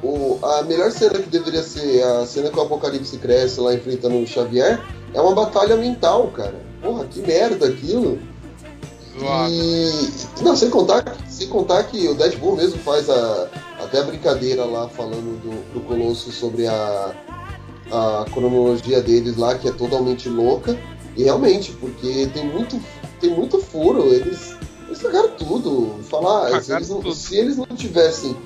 o, a melhor cena que deveria ser a cena que o Apocalipse cresce lá enfrentando o Xavier é uma batalha mental, cara. Porra, que merda aquilo. E. Não, sem contar, sem contar que o Deadpool mesmo faz a, até a brincadeira lá falando do, do Colosso sobre a, a cronologia deles lá, que é totalmente louca. E realmente, porque tem muito, tem muito furo, eles, eles cagaram tudo. Falar, se Cagaram eles, não, tudo. se eles não tivessem.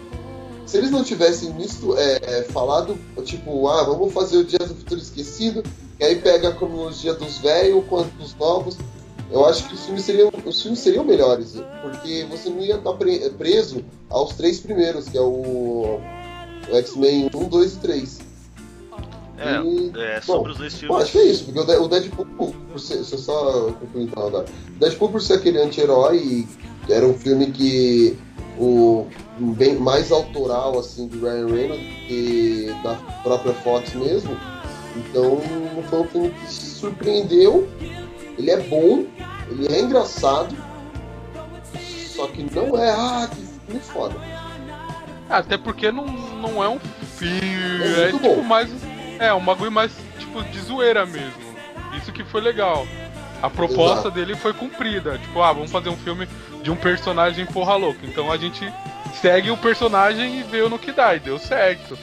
Se eles não tivessem nisso, é, é, falado, tipo, ah, vamos fazer o Dia do Futuro Esquecido, e aí pega a cronologia dos velhos quanto dos novos, eu acho que os filmes seriam, os filmes seriam melhores, porque você não ia estar pre- preso aos três primeiros, que é o, o X-Men 1, 2 e 3. É, E, é, bom, sobre os dois Bom, filmes. acho que é isso, porque o De- Deadpool, por ser, deixa eu só concluir então agora. O Deadpool, por ser aquele anti-herói, era um filme que o bem mais autoral assim do Ryan Reynolds que da própria Fox mesmo. Então foi um filme que surpreendeu. Ele é bom, ele é engraçado, só que não é ah que filme foda. Até porque não, não é um filme. É É, tipo bom. mais. É, um bagulho mais tipo de zoeira mesmo. Isso que foi legal. A proposta Exato. dele foi cumprida. Tipo, ah, vamos fazer um filme de um personagem porra louca. Então a gente segue o personagem e vê no que dá. E deu certo.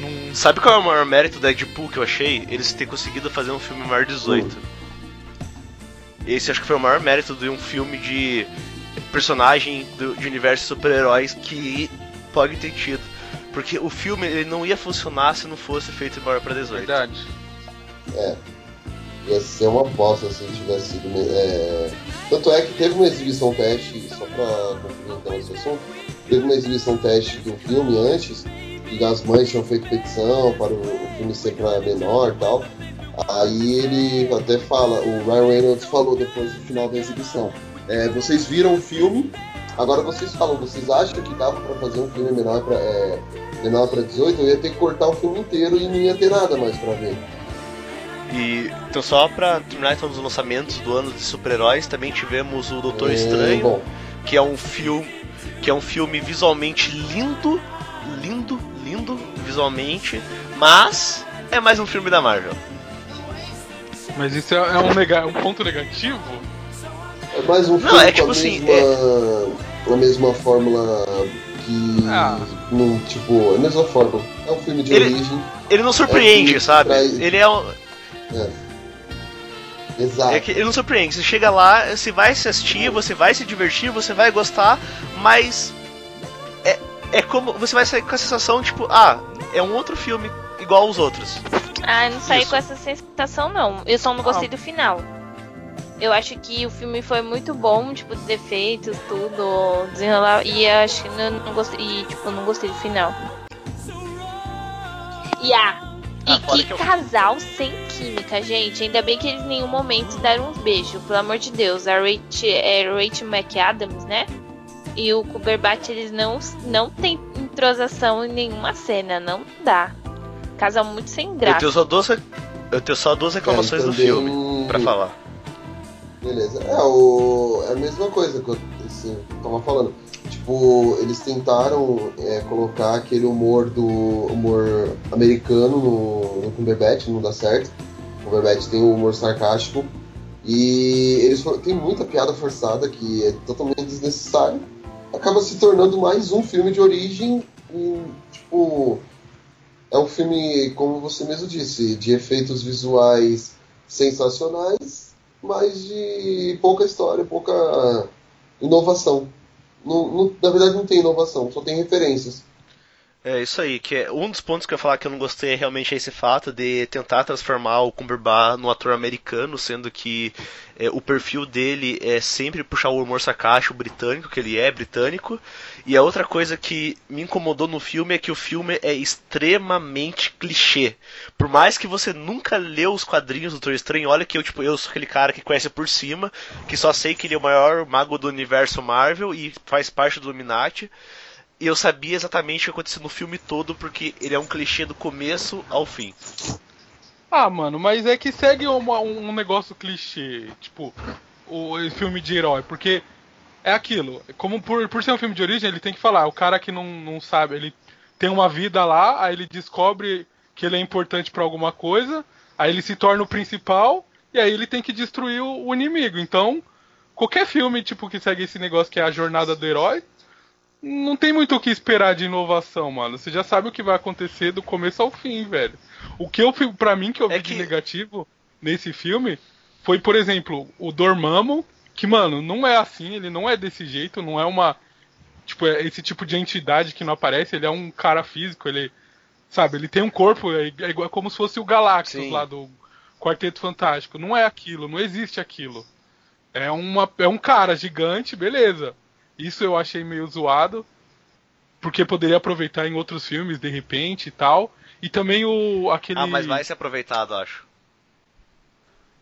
Não... Sabe qual é o maior mérito da Deadpool que eu achei? Eles terem conseguido fazer um filme maior 18. Esse acho que foi o maior mérito de um filme de personagem do, de universo de super-heróis que pode ter tido. Porque o filme ele não ia funcionar se não fosse feito maior pra 18. Verdade. Ia ser uma bosta se tivesse sido. É... Tanto é que teve uma exibição teste, só pra então esse assunto, teve uma exibição teste do filme antes, que as mães tinham feito petição para o, o filme ser pra menor e tal. Aí ele até fala, o Ryan Reynolds falou depois do final da exibição. é, vocês viram o filme, agora vocês falam, vocês acham que dava pra fazer um filme menor pra, é, menor pra 18? Eu ia ter que cortar o filme inteiro e não ia ter nada mais pra ver. E então só pra terminar então os lançamentos do ano de super-heróis, também tivemos o Doutor É, Estranho, Bom, que é um filme que é um filme visualmente lindo, lindo, lindo visualmente, mas é mais um filme da Marvel. Mas isso é, é um, nega... um ponto negativo? É mais um Não, filme é tipo a assim, mesma, a mesma fórmula que. Ah. Não, tipo, a mesma fórmula. É um filme de Ele- origem. Ele não surpreende, que sabe? traz- Ele é um, Exato. é que ele não surpreende. Você chega lá, você vai se assistir, você vai se divertir, você vai gostar, mas é, é como você vai sair com a sensação tipo, ah, é um outro filme igual aos outros. Ah, eu não saí Isso. com essa sensação, não. Eu só não gostei do final. Eu acho que o filme foi muito bom, tipo, os defeitos, tudo, desenrolar. E eu acho que não, não gostei. E, tipo, não gostei do final. E ah, Ah, e que que eu- casal sem química, gente. Ainda bem que eles em nenhum momento deram uns beijos, pelo amor de Deus. A Rachel, é, Rachel McAdams, né? E o Cumberbatch, eles não, não tem entrosação em nenhuma cena, não dá. Casal muito sem Eu graça. tenho só duas, eu tenho só duas reclamações É, e do filme pra falar. Beleza. É, o, é a mesma coisa que eu assim, tava falando. Tipo, eles tentaram é, colocar aquele humor do humor americano no, no Cumberbatch, não dá certo. O Cumberbatch tem um humor sarcástico. E eles for- tem muita piada forçada que é totalmente desnecessário. Acaba se tornando mais um filme de origem. E, tipo, é um filme, como você mesmo disse, de efeitos visuais sensacionais, mas de pouca história, pouca inovação. Não- não- na verdade, não tem inovação, só tem referências. É isso aí, que é um dos pontos que eu ia falar que eu não gostei é realmente esse fato de tentar transformar o Cumberbatch num ator americano, sendo que é, o perfil dele é sempre puxar o humor sarcástico britânico, que ele é britânico. E a outra coisa que me incomodou no filme é que o filme é extremamente clichê. Por mais que você nunca leu os quadrinhos do Doutor Estranho, olha que eu, tipo, eu sou aquele cara que conhece por cima, que só sei que ele é o maior mago do universo Marvel e faz parte do Illuminati. E eu sabia exatamente o que acontecia no filme todo, porque ele é um clichê do começo ao fim. Ah, mano, mas é que segue uma- um, negócio clichê. Tipo, o filme de herói, porque é aquilo. Como por, por ser um filme de origem, ele tem que falar. O cara que não, não sabe, ele tem uma vida lá, aí ele descobre que ele é importante pra alguma coisa, aí ele se torna o principal, e aí ele tem que destruir o, o inimigo. Então, qualquer filme tipo que segue esse negócio que é a jornada do herói, não tem muito o que esperar de inovação, mano. Você já sabe o que vai acontecer do começo ao fim, velho. O que eu pra mim que eu vi É de que- negativo nesse filme foi, por exemplo, o Dormammu, que, mano, não é assim, ele não é desse jeito, não é uma. Tipo, é esse tipo de entidade que não aparece, ele é um cara físico, ele. Sabe, ele tem um corpo, é, é igual- é como se fosse o Galactus Sim. lá do Quarteto Fantástico. Não é aquilo, não existe aquilo. É, uma, é um cara gigante, beleza. Isso eu achei meio zoado. Porque poderia aproveitar em outros filmes, de repente e tal. E também o. aquele. Ah, mas vai ser aproveitado, acho.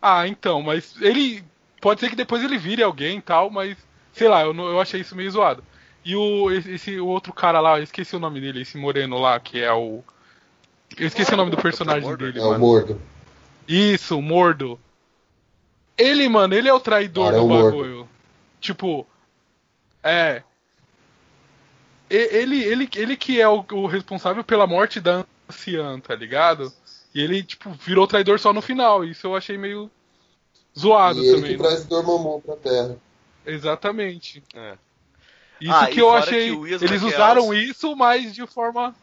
Ah, então, mas ele. Pode ser que depois ele vire alguém e tal, mas. Sei lá, eu, eu achei isso meio zoado. E o, esse, o outro cara lá, eu esqueci o nome dele, esse moreno lá, que é o. Eu esqueci o nome do personagem Mordo? dele, É o mordo. Isso, o Mordo. Ele, mano, ele é o traidor Cara, é do Mordo. bagulho. Tipo, é. Ele, ele, ele que é o, o responsável pela morte da anciã, tá ligado? E ele, tipo, virou traidor só no final. Isso eu achei meio zoado E ele também. que né? traz Dormammu pra Terra. Exatamente. É. Isso Ah, que eu achei. que Eles McKellen- usaram isso, mas de forma.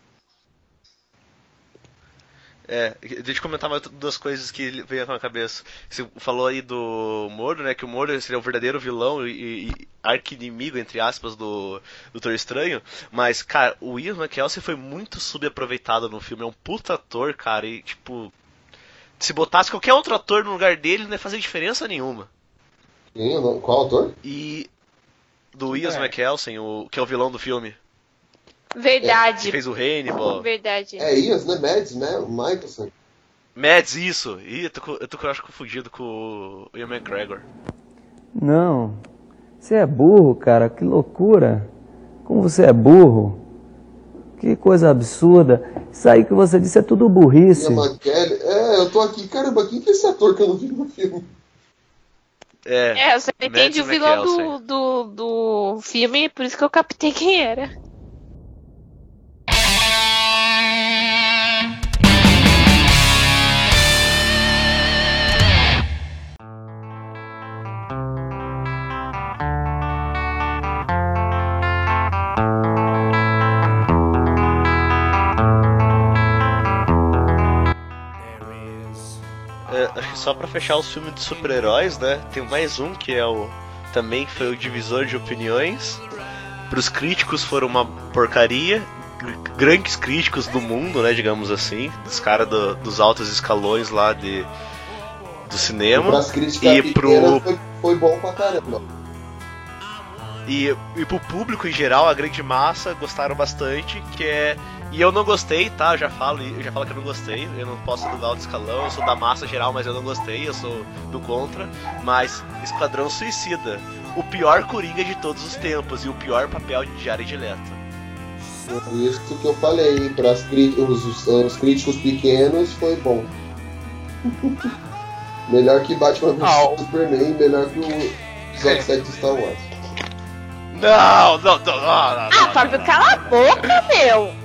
É, deixa eu comentar mais duas coisas que veio na cabeça. Você falou aí do Mordo, né? Que o Mordo seria o verdadeiro vilão e, e arqui-inimigo, entre aspas, do Doutor Estranho. Mas, cara, o Ian McKellen foi muito subaproveitado no filme. É um puta ator, cara. E, tipo, se botasse qualquer outro ator no lugar dele, não ia fazer diferença nenhuma. Nome- Qual autor? E do Ian É. O que é o vilão do filme, que Verdade. fez o Hannibal. Verdade. É Ias, né? Mads, né? O Michelson. Mads, isso. Ih, eu tô, eu tô eu acho confundido com o Ian McGregor. Não. Você é burro, cara. Que loucura. Como você é burro. Que coisa absurda. Isso aí que você disse é tudo burrice. É, eu tô aqui. Caramba, quem que é esse ator que eu não vi no filme? É, É, eu só entendi o vilão do, do, do filme, por isso que eu captei quem era. Só pra fechar os filmes de super-heróis, né? Tem mais um que é o. Também foi o divisor de opiniões. Pros críticos foram uma porcaria. gr- Grandes críticos do mundo, né? Digamos assim. Dos caras do- dos altos escalões lá de. Do cinema. E pequenas pro, foi, foi bom pra caramba. E, e pro público em geral, a grande massa gostaram bastante, que é. E eu não gostei, tá? Eu já falo, eu já falo que eu não gostei. Eu não posso do alto escalão, eu sou da massa geral, mas eu não gostei, eu sou do contra. Mas Esquadrão Suicida, o pior Coringa de todos os tempos e o pior papel de Jared Leto. Por isso que eu falei, para os, os, os críticos pequenos foi bom. melhor que Batman vs Ah, Superman, melhor que o episódio 7 de Star Wars. Não, não, não, não, não, Ah, não, Fábio, cala a boca, meu!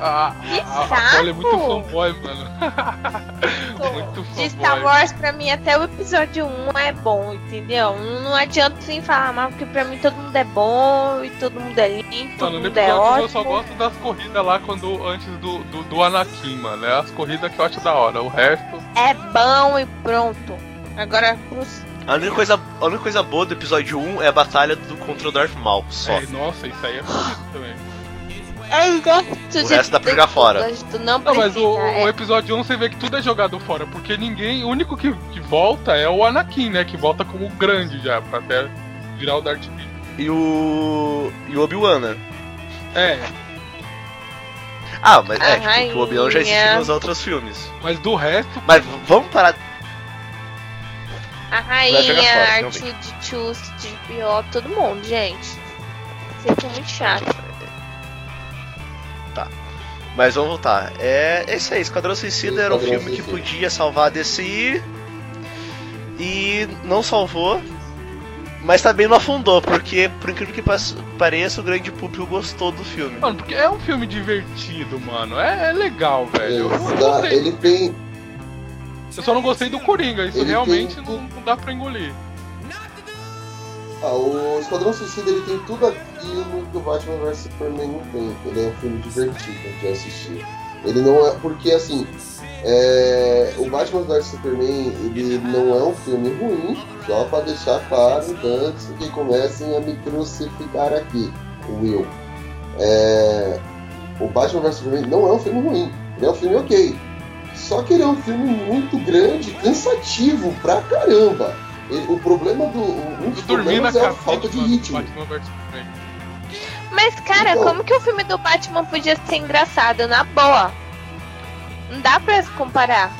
A, Que a, a Polly é muito fanboy, mano. muito De fanboy. Star Wars, pra mim, até o episódio 1 é bom, entendeu? Não, não adianta sem falar mal, porque pra mim todo mundo é bom e todo mundo é lindo, todo Mano, no mundo é episódio um eu ótimo. só gosto das corridas lá quando antes do, do, do Anakin, mano. É as corridas que eu acho da hora. O resto. É bom e pronto. Agora, os... A única, coisa, a única coisa boa do episódio 1 é a batalha do, contra o Darth Maul, só. É, nossa, isso aí é bonito também. Eu gosto O resto dá pra jogar fora. Não, Não, mas o, é. o episódio 1 você vê que tudo é jogado fora, porque ninguém. O único que, que volta é o Anakin, né? Que volta como grande já, pra até virar o Darth Vader. E o. E o Obi-Wan, né? É, Ah, mas é, tipo, o Obi-Wan já existiu nos outros filmes. mas do resto. Mas vamos parar. A rainha, Arthur de Chus, de Pior, todo mundo, gente. Vocês são muito chato. Mas vamos voltar. É, é isso aí, Esquadrão Suicida era um filme que Suicida. podia salvar a DC. e não salvou, mas também não afundou, porque por incrível que pa- pareça, o grande público gostou do filme. Mano, porque é um filme divertido, mano. É, é legal, velho. Eu, ele tem. Eu só não gostei do Coringa, isso Ele realmente tem não, não dá pra engolir. Ah, o Esquadrão Suicida ele tem tudo aquilo que o Batman vs Superman não tem. Ele é um filme divertido de assistir. Ele não é. Porque assim. é, o Batman vs Superman ele não é um filme ruim, só pra deixar claro antes que comecem a me crucificar aqui, Will. É, o Batman vs Superman não é um filme ruim, ele é um filme ok. Só que ele é um filme muito grande, cansativo pra caramba. Ele- o problema do. Um dos Eu dormi na problemas é a falta de ritmo. Mas, cara, Então. como que o filme do Batman podia ser engraçado? Na boa. Não dá pra se comparar.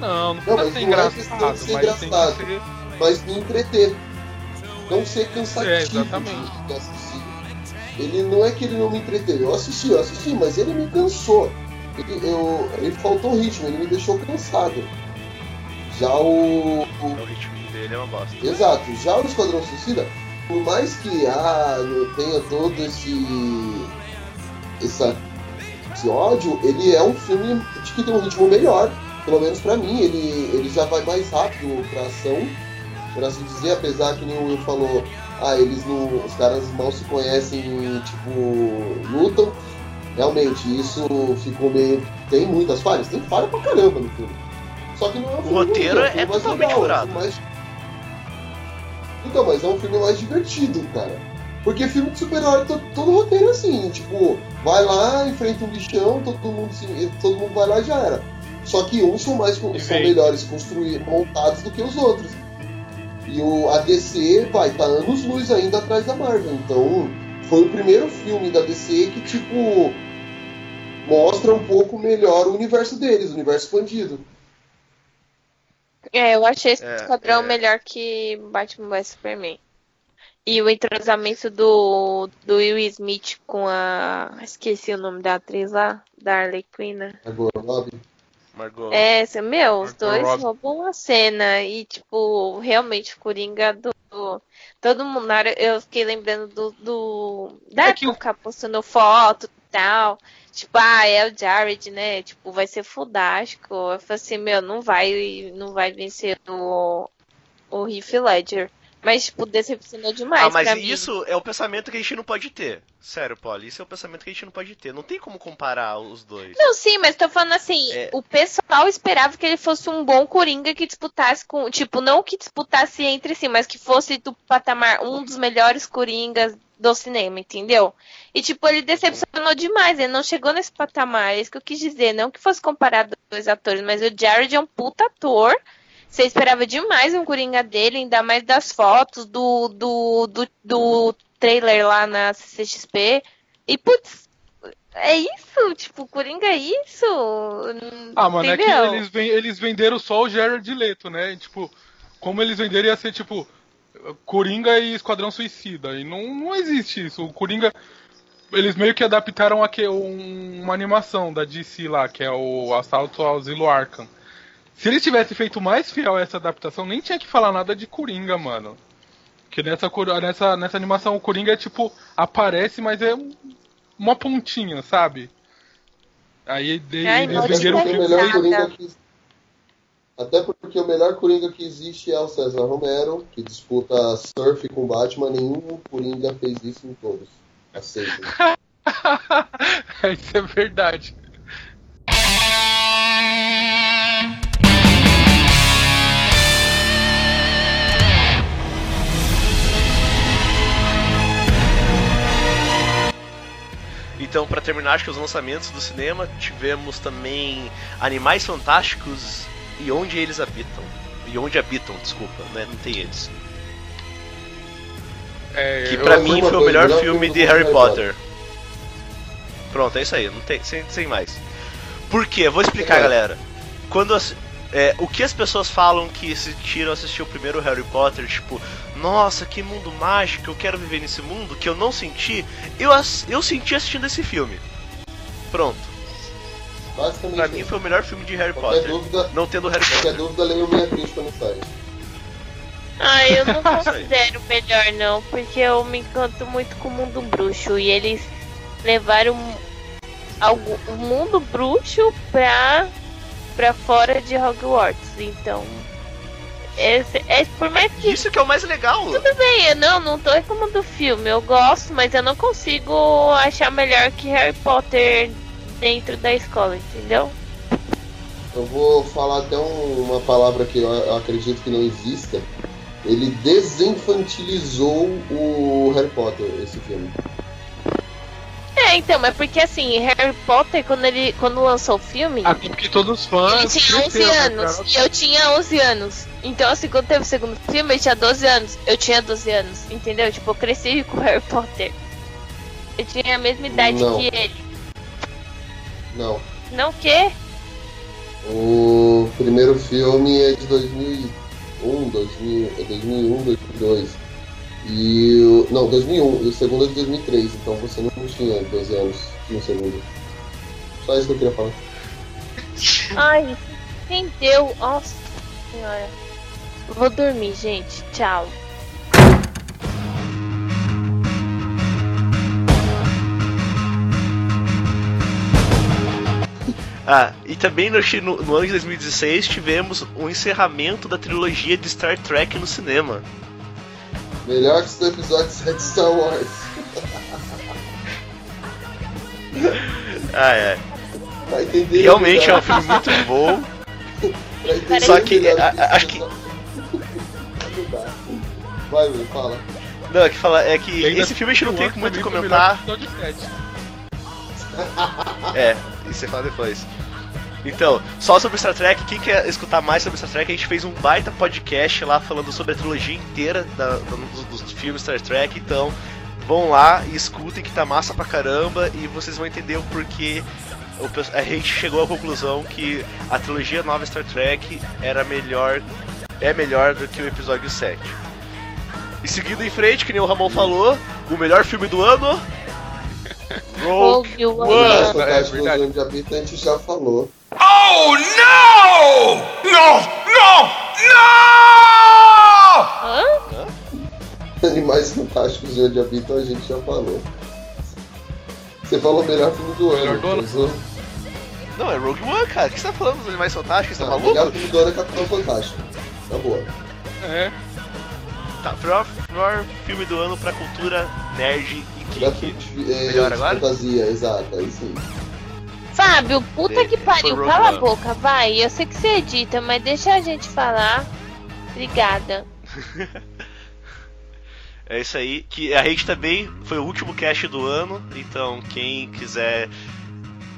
Não, não Não, mas ser não é engraçado, questão de ser mas tem que engraçado. ser. mas me entreter. Não ser cansativo É, exatamente. de, assistir. Ele não é que ele não me entreteve. Eu assisti, eu assisti, mas ele me cansou. Ele, eu, ele faltou ritmo, ele me deixou cansado. Já o, o- O ritmo dele é uma bosta. Exato, já o Esquadrão Suicida, por mais que ah, tenha todo esse. essa, esse ódio, ele é um filme de que tem um ritmo melhor. Pelo menos pra mim, ele, ele já vai mais rápido pra ação, por assim dizer, apesar que nem o Will falou, ah, eles não. Os caras mal se conhecem e tipo. lutam. Realmente, isso ficou meio. Tem muitas falhas, tem falha pra caramba no filme. Só que não é um O roteiro é mais totalmente legal, é furado. mais- Então, mas é um filme mais divertido, cara. Porque filme de super-herói, to- todo roteiro é assim, tipo, vai lá, enfrenta um bichão, todo mundo, se, todo mundo vai lá e já era. Só que uns são mais são melhores construir, montados do que os outros. E o a DC vai tá anos luz ainda atrás da Marvel. Então, foi o primeiro filme da DC que tipo mostra um pouco melhor o universo deles, o universo expandido. É, eu achei esse É, esquadrão é. melhor que Batman vs Superman. E o entrosamento do, do Will Smith com a. Esqueci o nome da atriz lá, da Harley Quinn. né? Agora, Rob, Margot. É, esse- meu, os Margot dois Robbie. roubam a cena. E, tipo, realmente, o Coringa do. Todo mundo, na hora, eu fiquei lembrando do. do da É que época postando foto e tal. Tipo, ah, é o Jared, né? Tipo, vai ser fodástico. Eu falei assim, meu, não vai, não vai vencer o, o Heath Ledger. Mas, tipo, decepcionou demais Ah, mas pra mim. isso é o pensamento que a gente não pode ter. Sério, Polly, isso é o pensamento que a gente não pode ter. Não tem como comparar os dois. Não, sim, mas tô falando assim, É. o pessoal esperava que ele fosse um bom Coringa que disputasse com. Tipo, não que disputasse entre si, mas que fosse do patamar um dos melhores Coringas do cinema, entendeu? E, tipo, ele decepcionou demais, ele não chegou nesse patamar, é isso que eu quis dizer. Não que fosse comparado dois atores, mas o Jared é um puta ator. Você esperava demais um Coringa dele, ainda mais das fotos, do, do, do, do trailer lá na CCXP. E, putz, é isso? Tipo, Coringa é isso? Ah, mano, é Entendeu? que eles, eles venderam só o Jared Leto, né? E, tipo, como eles venderam ia ser, tipo, Coringa e Esquadrão Suicida. E não, não existe isso. O Coringa. Eles meio que adaptaram aqui um- uma animação da DC lá, que é o Assalto ao Asilo Arkham. Se eles tivessem feito mais fiel a essa adaptação, nem tinha que falar nada de Coringa, mano. Porque nessa, nessa, nessa animação o Coringa é tipo, aparece, mas é um- uma pontinha, sabe? Aí de- Ai, eles venderam o filme. melhor Nada. Coringa que... Até porque o melhor Coringa que existe é o César Romero, que disputa surf com Batman. Nenhum Coringa fez isso em todos. Aceitem. Isso é verdade. Então, pra terminar, acho que os lançamentos do cinema, tivemos também Animais Fantásticos e Onde Eles Habitam. E Onde Habitam, desculpa, né? Não tem eles. É, Que pra mim foi o melhor melhor filme filme de Harry Harry Potter. Pronto, é isso aí, não tem, sem, sem mais. Por quê? Vou explicar, É. galera. Quando as- é, o que as pessoas falam que assistiram assistir o primeiro Harry Potter, tipo, nossa, que mundo mágico, eu quero viver nesse mundo, que eu não senti, eu, eu senti assistindo esse filme. Pronto. Basicamente, Pra mim foi o melhor filme de Harry qualquer Potter. dúvida, Não tendo Harry qualquer Potter. dúvida, leia minha crítica no site. não considero melhor não, porque eu me encanto muito com o mundo bruxo e eles levaram algo, o mundo bruxo pra, pra fora de Hogwarts. Então, esse, é, por mais que Isso que é o mais legal. tudo bem, eu não, não tô reclamando do filme, eu gosto, mas eu não consigo achar melhor que Harry Potter dentro da escola, entendeu? Eu vou falar até um- uma palavra que eu eu acredito que não exista. Ele desinfantilizou o Harry Potter, esse filme. É, então, mas porque assim, Harry Potter, quando ele quando lançou o filme, Até porque todos os fãs. ele tinha 11 cresceram, né, anos cara? e eu tinha 11 anos. Então, assim, quando teve o segundo filme, ele tinha 12 anos. Eu tinha 12 anos, entendeu? Tipo, eu cresci com o Harry Potter. Eu tinha a mesma idade Não. que ele. Não. Não o quê? O primeiro filme é de 2001, 2000, é 2001, 2002. E o, não, 2001, e o segundo é de 2003, então você não tinha 12 anos no segundo. Só isso que eu queria falar. Ai, entendeu? Nossa senhora. Vou dormir, gente. Tchau. Ah, e também no, no, no ano de 2016 tivemos o encerramento da trilogia de Star Trek no cinema. Melhor que os episódios 7 de Star Wars. Ah, é. Realmente é um filme muito bom. Só que, a- a- acho que-. Vai, meu, fala. Não, é que, fala, é que ainda esse filme a gente não tem muito o que comentar. melhor que o episódio 7. É, isso você fala depois. Então, só sobre Star Trek, quem quer escutar mais sobre Star Trek, a gente fez um baita podcast lá falando sobre a trilogia inteira da- da- dos, dos filmes Star Trek, então vão lá e escutem que tá massa pra caramba e vocês vão entender o porquê o a gente chegou à conclusão que a trilogia nova Star Trek era melhor, é melhor do que o episódio 7. E seguindo em frente, que nem o Ramon falou, o melhor filme do ano. Rogue One. É caixa verdade. de habitante já falou. Oh no! No! No! No! Hã? Animais Fantásticos e Onde Habitam a gente já falou. Você falou o melhor filme do ano. do Não, é Rogue One, cara. O que você tá falando dos Animais Fantásticos? Você tá o maluco? melhor filme do ano é Capitão Fantástico. Tá boa. É. Tá, pior, pior filme do ano pra cultura nerd e geek. de, é, Melhor de agora? fantasia, exato, aí sim. Fábio, puta que pariu, cala a boca, vai. Eu sei que você edita, mas deixa a gente falar. Obrigada. É isso aí. Que a gente também foi o último cast do ano, então quem quiser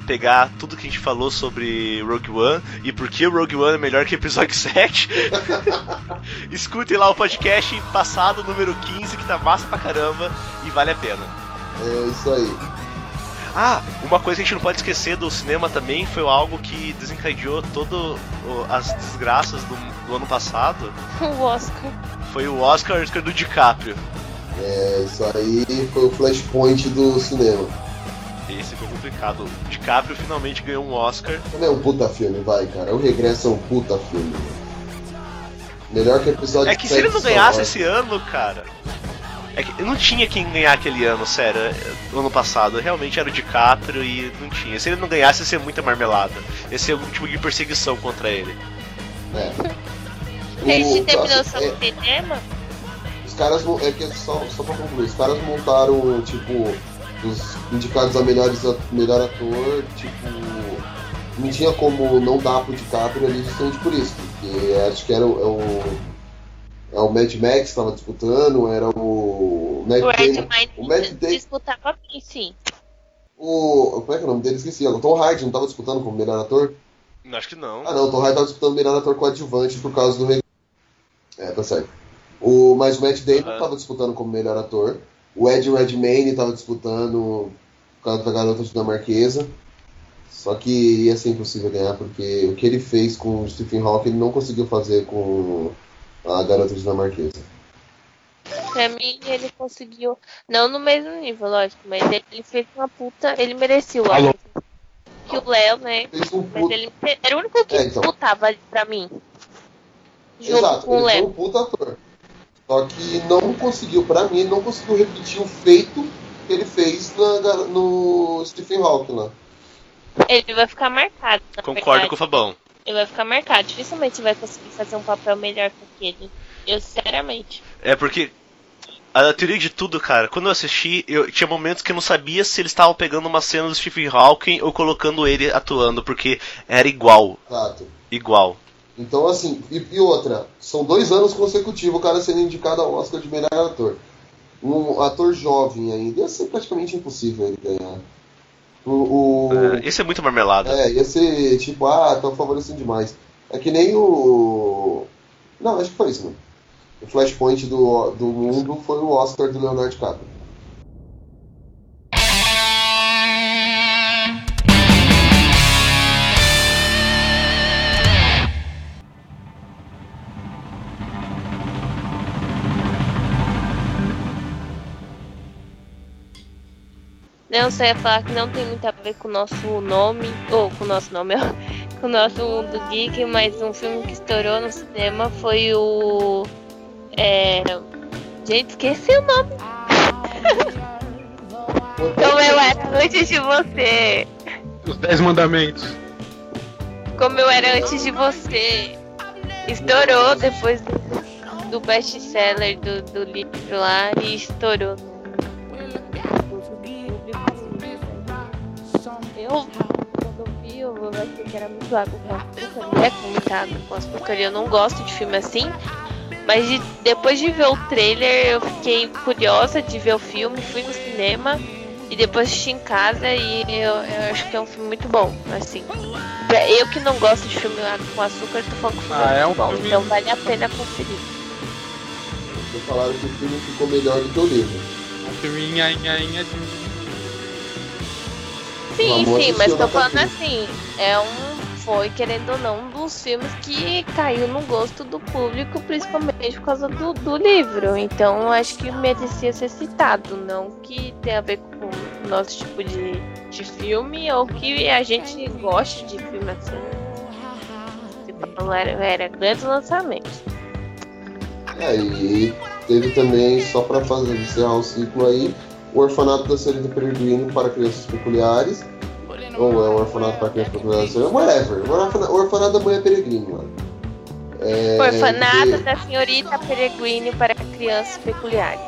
pegar tudo que a gente falou sobre Rogue One e por que o Rogue One é melhor que o episódio 7, escutem lá o podcast passado, número 15, que tá massa pra caramba e vale a pena. É isso aí. Ah, uma coisa que a gente não pode esquecer do cinema também foi algo que desencadeou todas as desgraças do, do ano passado. O Oscar. Foi o Oscar do DiCaprio. É, isso aí foi o flashpoint do cinema. Esse foi complicado. O DiCaprio finalmente ganhou um Oscar. Também é um puta filme, vai, cara. O Regresso é um puta filme. Melhor que episódio É que se 7 ele não ganhasse esse ano, cara. É que não tinha quem ganhar aquele ano, sério. é, No ano passado, realmente era o DiCaprio e não tinha. Se ele não ganhasse, ia ser muita marmelada. Ia ser algum tipo de perseguição contra ele. É. O- terminou nossa, só é, no cinema? Os caras, é que só, só pra concluir, os caras montaram, tipo, os indicados a melhores, a- melhor ator, tipo, não tinha como não dar pro DiCaprio ali justamente por isso, porque acho que era o, é o, o Mad Max que tava disputando, era o Matt O Ed Damon, o Damon, disputava bem, sim. o, como é que é o nome dele? Esqueci, o Tom Hardy não tava disputando como melhor ator? Acho que não. Ah não, o Tom Hardy tava disputando melhor ator coadjuvante por causa do... É, tá certo. O, mas o Matt Damon Aham. tava disputando como melhor ator. O Ed Redmayne tava disputando por causa da garota dinamarquesa. Só que ia ser impossível ganhar, porque o que ele fez com o Stephen Hawking ele não conseguiu fazer com a garota dinamarquesa. Pra mim, ele conseguiu. Não no mesmo nível, lógico, mas ele fez uma puta. Ele merecia o Alô? Que o Léo, né? Um Mas puta... ele era o único que É, então. disputava ali pra mim. Junto Exato, com o ele foi Léo. um puta ator. Só que não conseguiu, pra mim, não conseguiu repetir o feito que ele fez na no Stephen Hawking lá. Ele vai ficar marcado. Concordo verdade. com o Fabão. Ele vai ficar marcado. Dificilmente vai conseguir fazer um papel melhor que aquele. Eu, sinceramente. É porque a teoria de tudo, cara, quando eu assisti, eu tinha momentos que eu não sabia se eles estavam pegando uma cena do Stephen Hawking ou colocando ele atuando, porque era igual, Exato. igual. Então, assim, e, e outra, são dois anos consecutivos o cara sendo indicado ao Oscar de melhor ator. Um ator jovem ainda, ia ser praticamente impossível ele ganhar. O, o- É, Isso é muito marmelada. É, ia ser tipo, ah, estão favorecendo demais. É que nem o. Não, acho que foi isso, mano. O Flashpoint do, do mundo foi o Oscar do Leonardo DiCaprio. Não, só ia falar que não tem muito a ver com o nosso nome, ou com o nosso nome, com o nosso mundo geek, mas um filme que estourou no cinema foi o. É. Gente, esqueci o nome. Como eu era antes de você. Os Dez Mandamentos. Como eu era antes de você. Estourou depois do, do best-seller do, do livro lá e estourou. Eu, quando eu vi, eu achei que era muito água com açúcar. Não é com muita água com açúcar. Eu não gosto de filme assim. Mas de- depois de ver o trailer, eu fiquei curiosa de ver o filme. Fui no cinema e depois assisti em casa. E eu, eu acho que é um filme muito bom. Assim, pra eu que não gosto de filme água com açúcar, tô falando que o filme Ah, é é um bom. filme- Então vale a pena conferir. Me falaram que o filme ficou melhor do que o livro. Um filme inha, inha, inha de... Sim, sim, mas tô na falando assim, é um. Foi, querendo ou não, um dos filmes que caiu no gosto do público, principalmente por causa do, do livro. Então acho que merecia ser citado, não que tenha a ver com o nosso tipo de, de filme ou que a gente goste de filme assim. Tipo, era, era grandes lançamentos. É, e teve também, só pra fazer encerrar o ciclo aí, o Orfanato da do Peregrino para Crianças Peculiares. Ou é o Orfanato para Crianças Peculiares, whatever. O Orfanato, o orfanato da Mulher Peregrino, mano. É, Orfanato que- da Senhorita Peregrine para Crianças Peculiares.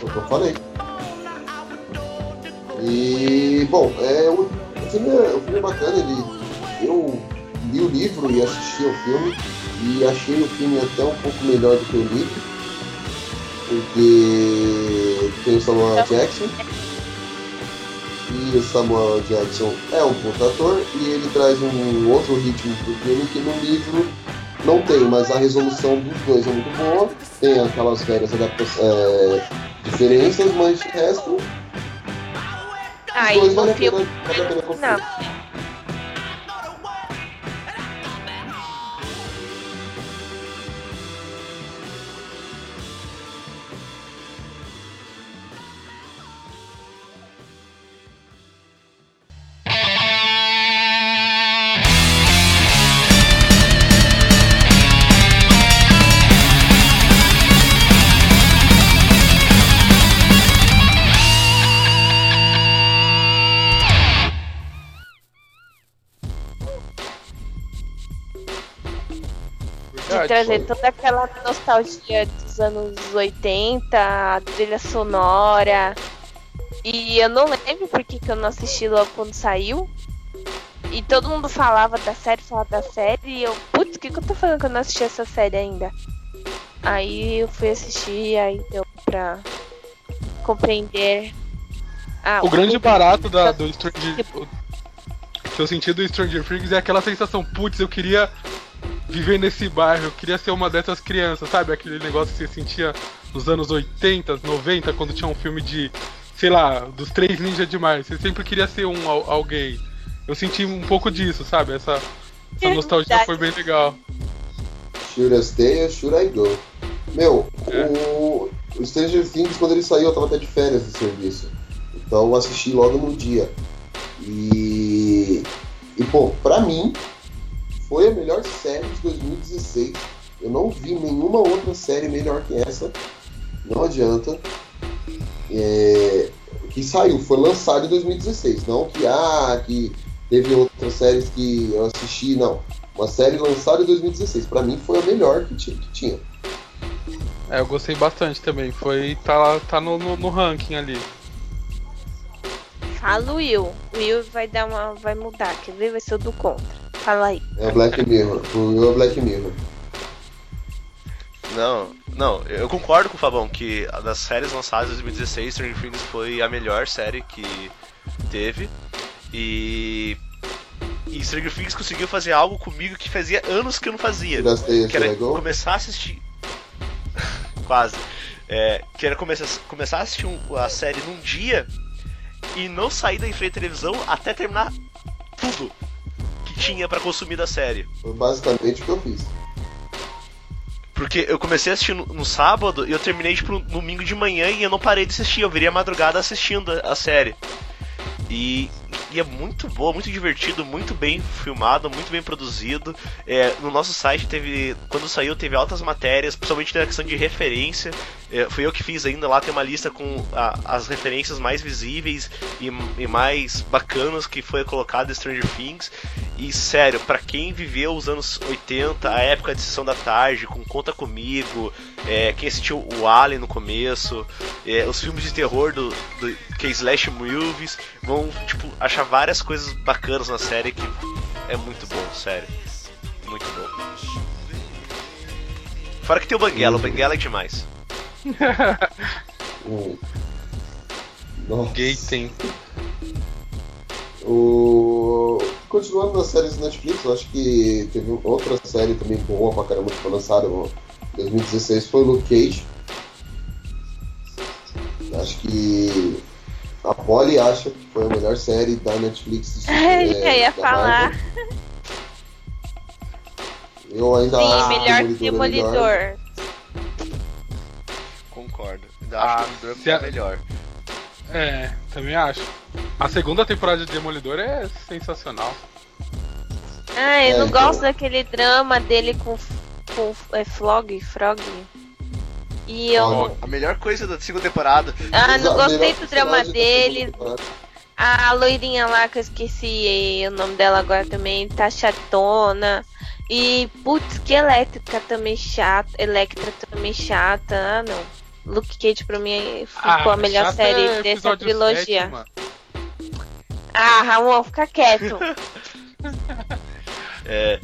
Foi o que eu falei. E, bom, é, o, o, filme é, o filme é bacana. Ele, eu li o livro e assisti ao filme. E achei o filme até um pouco melhor do que o livro. Porque tem o Samuel Jackson. E o Samuel Jackson é um puta ator. E ele traz um outro ritmo pro filme que no livro não tem, mas a resolução dos dois é muito boa. Tem aquelas velhas adaptações, é, diferenças, mas de resto, no vale a pena- vale a pena de trazer toda aquela nostalgia dos anos 80, a trilha sonora. E eu não lembro por que, eu não assisti logo quando saiu. E todo mundo falava da série, falava da série. E eu, putz, o que, que eu tô falando que eu não assisti essa série ainda? Aí eu fui assistir, aí deu pra compreender. Ah, O grande barato da, do Stranger que eu senti do Stranger Things é aquela sensação, putz, eu queria viver nesse bairro, eu queria ser uma dessas crianças, sabe? Aquele negócio que você sentia nos anos 80, 90, quando tinha um filme de, sei lá, dos três ninjas demais. Você sempre queria ser um al- alguém. Eu senti um pouco disso, sabe? Essa, essa nostalgia foi bem legal. Should I stay or should I go? Meu, o, o Stranger Things, quando ele saiu, eu tava até de férias do serviço. Então eu assisti logo no dia. E, e pô, pra mim, foi a melhor série de 2016 Eu não vi nenhuma outra série melhor que essa. Não adianta. É, que saiu, foi lançado em 2016. Não que, ah, que teve outras séries que eu assisti, não. Uma série lançada em 2016. Pra mim foi a melhor que ti- que tinha. É, eu gostei bastante também. Foi. tá, tá no, no, no ranking ali. Fala o Will. O Will vai dar uma. vai mudar, quer ver? Vai ser o do contra. Fala aí. É Black Mirror. O meu é Black Mirror. Não, não, eu concordo com o Fabão que das séries lançadas em 2016, Stranger Things foi a melhor série que teve. E. E Stranger Things conseguiu fazer algo comigo que fazia anos que eu não fazia. Teias Que era legal? começar a assistir. Quase. É, que era começar, começar a assistir um- a série num dia e não sair da frente da televisão até terminar tudo tinha pra consumir da série. Foi basicamente o que eu fiz. Porque eu comecei a assistir no, no sábado e eu terminei tipo no domingo de manhã e eu não parei de assistir, eu virei a madrugada assistindo a, a série. E, e é muito boa, muito divertido, muito bem filmado, muito bem produzido. É, no nosso site teve. Quando saiu, teve altas matérias, principalmente na questão de referência. É, fui eu que fiz ainda lá, tem uma lista com a- as referências mais visíveis e, e mais bacanas que foi colocado em Stranger Things. E sério, pra quem viveu os anos 80, a época de sessão da tarde, com Conta Comigo, é, quem assistiu o Alien no começo, é, os filmes de terror do, do que é Slash Movies, vão tipo, achar várias coisas bacanas na série que é muito bom, sério. Muito bom. Fora que tem o Banguela, o Banguela é demais. O... Tem. O... Continuando nas séries da Netflix, eu acho que teve outra série também boa pra caramba que foi lançada em 2016, foi Luke Cage. Acho que a Polly acha que foi a melhor série da Netflix. de- Eu é, ia da falar. Marvel. Eu ainda Sim, acho melhor que Demolidor é melhor. Demolidor. Concordo. Ainda Ah, acho que o Demolidor se a- é melhor. É, também acho. A segunda temporada de Demolidor é sensacional. Ah, eu É, não então. gosto daquele drama dele com, com é, Frog, Frog. E eu. A melhor coisa da segunda temporada. Ah, não gostei do drama dele. A loirinha lá, que eu esqueci o nome dela agora também, tá chatona. E, putz, que elétrica também chata. Electra também chata. Ah, não. Luke Cage pra mim ficou a melhor chata série é dessa trilogia. sete, mano. ah, Ramon, fica quieto. É,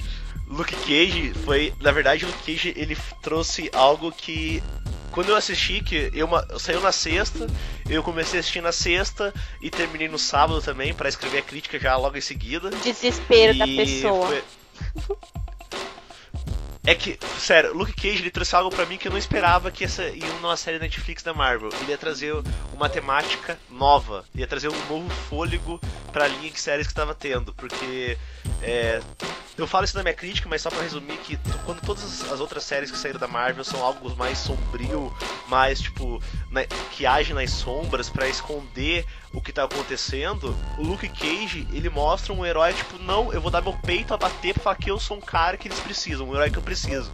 Luke Cage foi, na verdade, Luke Cage ele trouxe algo que quando eu assisti, que eu, eu saiu na sexta, eu comecei a assistir na sexta e terminei no sábado também pra escrever a crítica já logo em seguida. Desespero da E pessoa. foi- É que, sério, Luke Cage ele trouxe algo pra mim que eu não esperava que essa ia numa série Netflix da Marvel. Ele ia trazer uma temática nova, ia trazer um novo fôlego pra linha de séries que tava tendo, porque é, eu falo isso na minha crítica, mas só pra resumir que quando todas as outras séries que saíram da Marvel são algo mais sombrio, mais tipo que age nas sombras pra esconder o que tá acontecendo, o Luke Cage ele mostra um herói tipo não, eu vou dar meu peito a bater pra falar que eu sou um cara que eles precisam, um herói que eu preciso.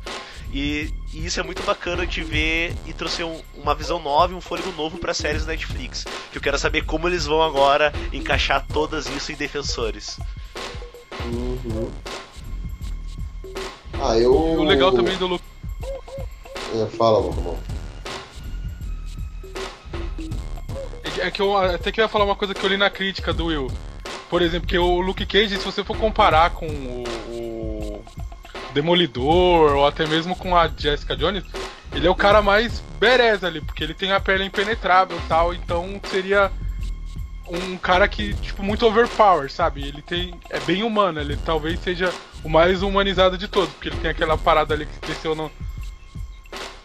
E, e isso é muito bacana de ver e trouxe um- uma visão nova e um fôlego novo para séries da Netflix. Que eu quero saber como eles vão agora encaixar todas isso em Defensores. Uhum. Ah, eu. E o legal também do Luke. É, fala, Romão. É que eu até que eu ia falar uma coisa que eu li na crítica do Will. Por exemplo, que o Luke Cage, se você for comparar com o, o Demolidor ou até mesmo com a Jessica Jones, ele é o cara mais berez ali, porque ele tem a pele impenetrável e tal, então seria um cara que, tipo, muito overpower, sabe? Ele tem. É bem humano, ele talvez seja o mais humanizado de todos, porque ele tem aquela parada ali que cresceu no.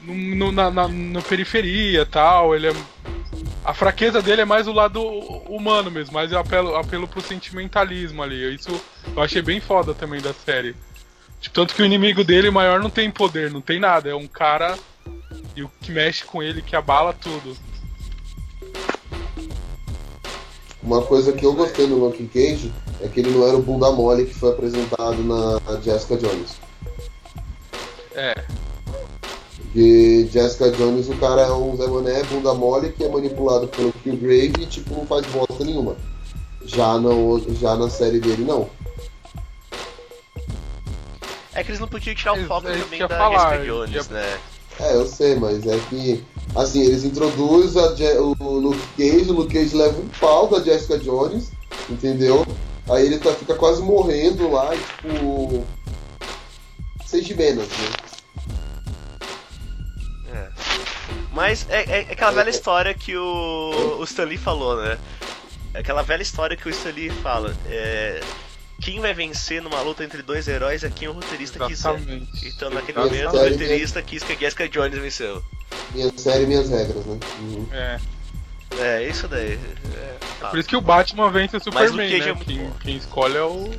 No, na, na, na periferia e tal, ele é a fraqueza dele é mais o lado humano mesmo, mais apelo, apelo pro sentimentalismo ali. Isso eu achei bem foda também da série. Tipo, tanto que o inimigo dele maior não tem poder, não tem nada. É um cara e o que mexe com ele, que abala tudo. Uma coisa que eu gostei no Luke Cage é que ele não era o bunda mole que foi apresentado na Jessica Jones. É, Porque Jessica Jones, o cara é um Zé Mané, bunda mole, que é manipulado pelo Killgrave e tipo, não faz bosta nenhuma. Já, no, já na série dele, não. É que eles não podiam tirar o foco isso também da falar, Jessica Jones, ia- né? É, eu sei, mas é que. Assim, eles introduzem a Je- o Luke Cage, o Luke Cage leva um pau da Jessica Jones, entendeu? Aí ele tá, fica quase morrendo lá, e, tipo. Seis de menos, né? Mas é, é- é aquela velha história que o, o Stan Lee falou, né? É aquela velha história que o Stan Lee fala. É, quem vai vencer numa luta entre dois heróis é quem o roteirista quiser. Exatamente. Então naquele Exatamente. momento o roteirista quis que a Jessica Jones venceu. Minha série, minhas regras, né? Uhum. É. É, isso daí. É, ah. Por isso que o Batman vence o Mas o Superman, né? é muito quem, quem escolhe é o.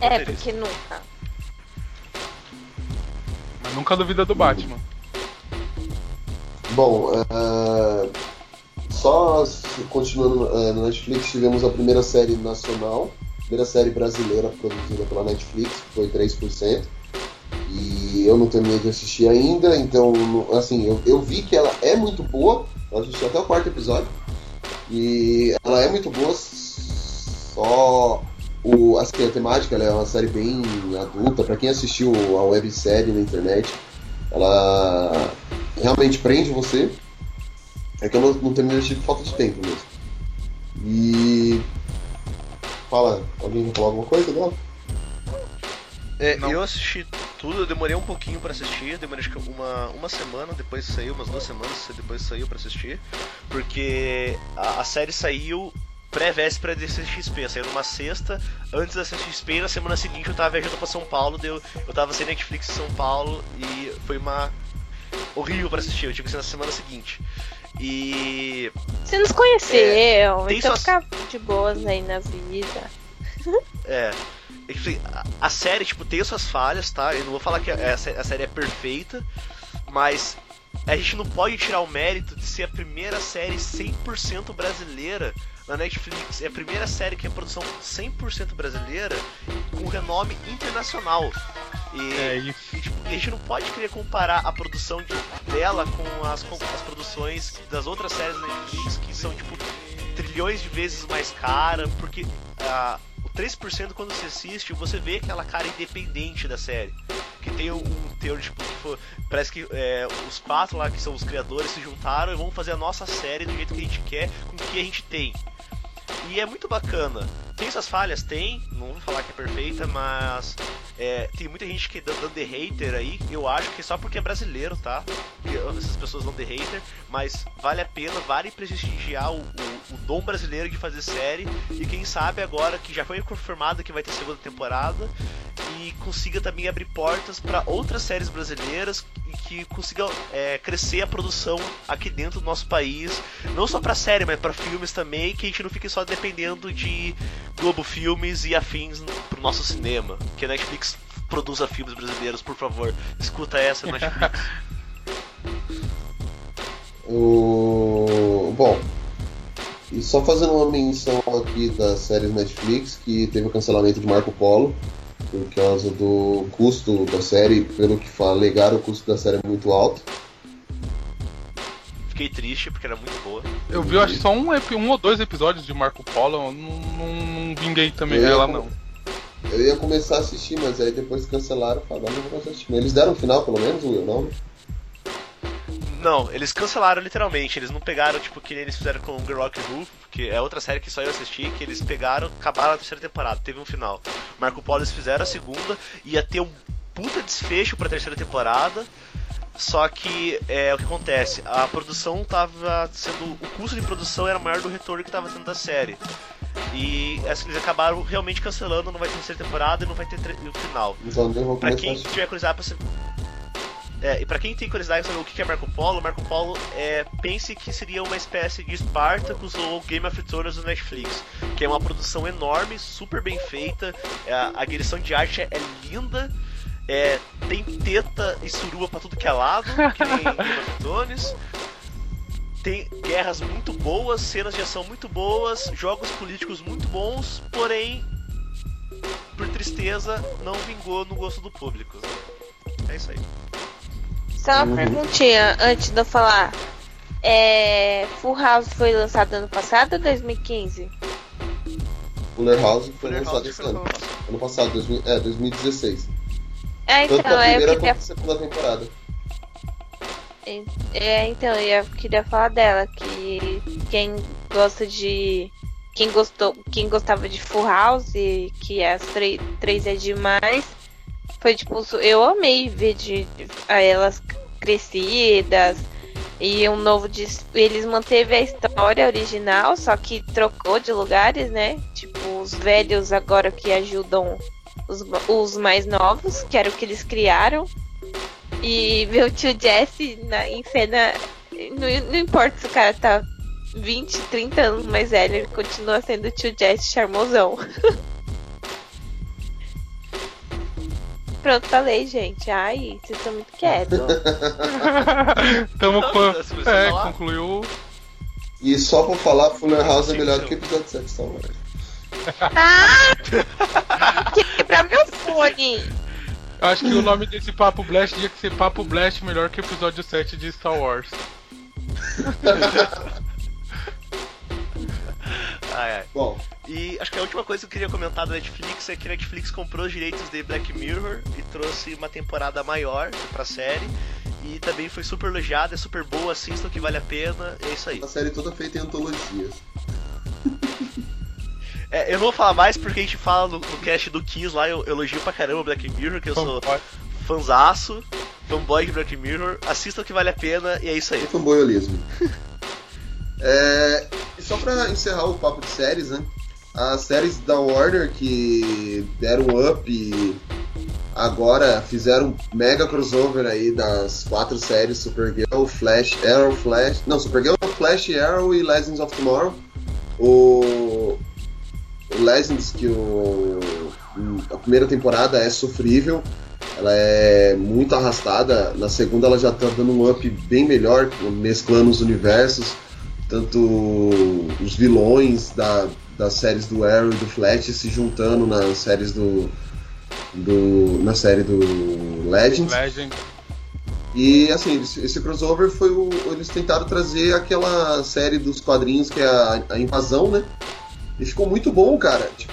É, porque nunca. Mas nunca duvida do Batman. Bom, é, só continuando é, na Netflix, tivemos a primeira série nacional, primeira série brasileira produzida pela Netflix, foi 3%. E eu não terminei de assistir ainda, então, assim, eu, eu vi que ela é muito boa, eu assisti até o quarto episódio, e ela é muito boa, só o, assim, a temática ela é uma série bem adulta, pra quem assistiu a websérie na internet, ela realmente prende você. É que eu não, não terminei de assistir por falta de tempo mesmo. E. Fala, alguém quer falar alguma coisa dela? É, eu assisti tudo, eu demorei um pouquinho pra assistir, demorei acho que uma, uma semana, depois saiu, umas duas semanas depois saiu pra assistir, porque a, a série saiu pré-véspera de CXP, saiu numa sexta, antes da CXP, e na semana seguinte eu tava viajando pra São Paulo, deu, eu tava sem Netflix em São Paulo e foi uma horrível pra assistir, eu tive que ser na semana seguinte. E Você nos conheceu, tem então suas- fica de boas aí na vida. É. A, série, tipo, tem suas falhas, tá? Eu não vou falar que sé- a série é perfeita, mas a gente não pode tirar o mérito de ser a primeira série 100% brasileira na Netflix. É a primeira série que é produção 100% brasileira com renome internacional. E, É isso. e, tipo, a gente não pode querer comparar a produção de- dela com as, com as produções das outras séries da Netflix que são, tipo, trilhões de vezes mais cara, porque ah, o 3% quando você assiste, você vê aquela cara independente da série. Que tem um, um teor, tipo, for- parece que é, os quatro lá que são os criadores se juntaram e vão fazer a nossa série do jeito que a gente quer, com o que a gente tem. E é muito bacana. Tem suas falhas? Tem, não vou falar que é perfeita, mas é, tem muita gente que dando de hater aí. Eu acho que só porque é brasileiro, tá? Essas pessoas dão de hater, mas vale a pena, vale prestigiar o, o, o dom brasileiro de fazer série. E quem sabe agora que já foi confirmado que vai ter segunda temporada e consiga também abrir portas para outras séries brasileiras e que consiga é, crescer a produção aqui dentro do nosso país, não só para série, mas para filmes também, que a gente não fique só dependendo de Globo Filmes e afins pro nosso cinema. Que a Netflix produza filmes brasileiros, por favor. Escuta essa, Netflix. O... Bom, e só fazendo uma menção aqui das séries Netflix, que teve o cancelamento de Marco Polo, por causa do custo da série, pelo que alegaram, o custo da série é muito alto. Fiquei triste porque era muito boa. Eu vi, eu acho, só um, um ou dois episódios de Marco Polo, eu não, não, não vinguei também Eu ela, com- não. Eu ia começar a assistir, mas aí depois cancelaram, falaram, não vou assistir. Eles deram o final, pelo menos, Will, não? Não, eles cancelaram literalmente. Eles não pegaram, tipo, que nem eles fizeram com The Rock Roof, que é outra série que só eu assisti, que eles pegaram, acabaram a terceira temporada, teve um final. Marco Polo eles fizeram a segunda, ia ter um puta desfecho pra terceira temporada. Só que é o que acontece, a produção tava sendo. O custo de produção era maior do retorno que tava tendo da série. E essa eles acabaram realmente cancelando, não vai ter terceira temporada e não vai ter o final. Então Pra a quem tiver curiosidade pra saber. É, e pra quem tem curiosidade saber o que é Marco Polo, Marco Polo é, pense que seria uma espécie de Spartacus ou Game of Thrones do Netflix, que é uma produção enorme, super bem feita, é, a direção de arte é linda, é, tem teta e surua pra tudo que é lado, que nem Game of Thrones. Tem guerras muito boas, cenas de ação muito boas, jogos políticos muito bons, porém, por tristeza, não vingou no gosto do público. É isso aí. Só uma Uhum. perguntinha antes de eu falar. É, Full House foi lançado ano passado ou 2015? Fuller House foi Fuller lançado House esse ano. ano passado. Ano passado, 2000, é, 2016. É, Tanto então, é, eu primeira queria, quanto pra segunda temporada. é, então, eu queria falar dela, que quem gosta de. Quem gostou, quem gostava de Full House, e que as três, três é demais, foi tipo, eu amei ver de, de- a elas crescidas e um novo dis- eles manteve a história original, só que trocou de lugares, né? Tipo, os velhos agora que ajudam os, os mais novos, que era o que eles criaram. E ver o tio Jesse na, em cena. Não, não importa se o cara tá 20, 30 anos mais velho, ele continua sendo o tio Jesse charmosão. Pronto, falei, gente. Ai, vocês estão muito quietos. Tamo com. É, concluiu. E só pra falar, Fuller House é melhor do que o episódio 7 Star Wars. Ah! Quebrar meu fone! Eu acho que o nome desse Papo Blast tinha que ser Papo Blast melhor que o episódio 7 de Star Wars. Ai, ai. Bom, E acho que a última coisa que eu queria comentar da Netflix é que a Netflix comprou os direitos de Black Mirror e trouxe uma temporada maior pra série. E também foi super elogiada, é super boa, assistam que vale a pena, é isso aí. a série toda feita em antologias. É, eu não vou falar mais porque a gente fala no, no cast do Kiss lá, eu, eu elogio pra caramba Black Mirror, que eu sou fanzaço, fanboy de Black Mirror, assistam que vale a pena e é isso aí. É fanboyolismo. é, e só pra encerrar o papo de séries, né? As séries da Warner que deram up e agora fizeram um mega crossover aí das quatro séries Supergirl, Flash, Arrow, Flash. Não, Supergirl, Flash, Arrow e Legends of Tomorrow. O, o Legends, que o, a primeira temporada é sofrível, ela é muito arrastada. Na segunda ela já tá dando um up bem melhor, mesclando os universos, tanto os vilões da, das séries do Arrow e do Flash se juntando nas séries do, do na série do Legends. Legend. E assim, esse, crossover foi o. Eles tentaram trazer aquela série dos quadrinhos que é a, a invasão, né? E ficou muito bom, cara. Tipo,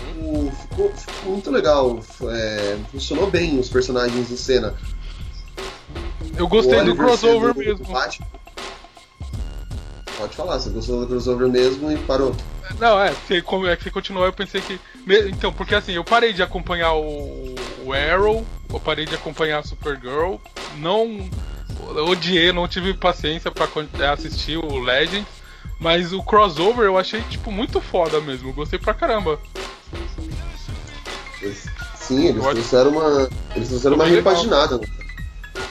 ficou, ficou muito legal. É, funcionou bem os personagens em cena. Eu gostei do crossover mesmo. Pode falar, você gostou do crossover mesmo e parou. Não, é, você, como é que você continuou, eu pensei que. Então, porque assim, eu parei de acompanhar o, o Arrow, eu parei de acompanhar a Supergirl, não. odiei, não tive paciência é, assistir o Legends, mas o crossover eu achei, tipo, muito foda mesmo, eu gostei pra caramba. Sim, eles Pode- trouxeram uma. Eles trouxeram uma repaginada. né?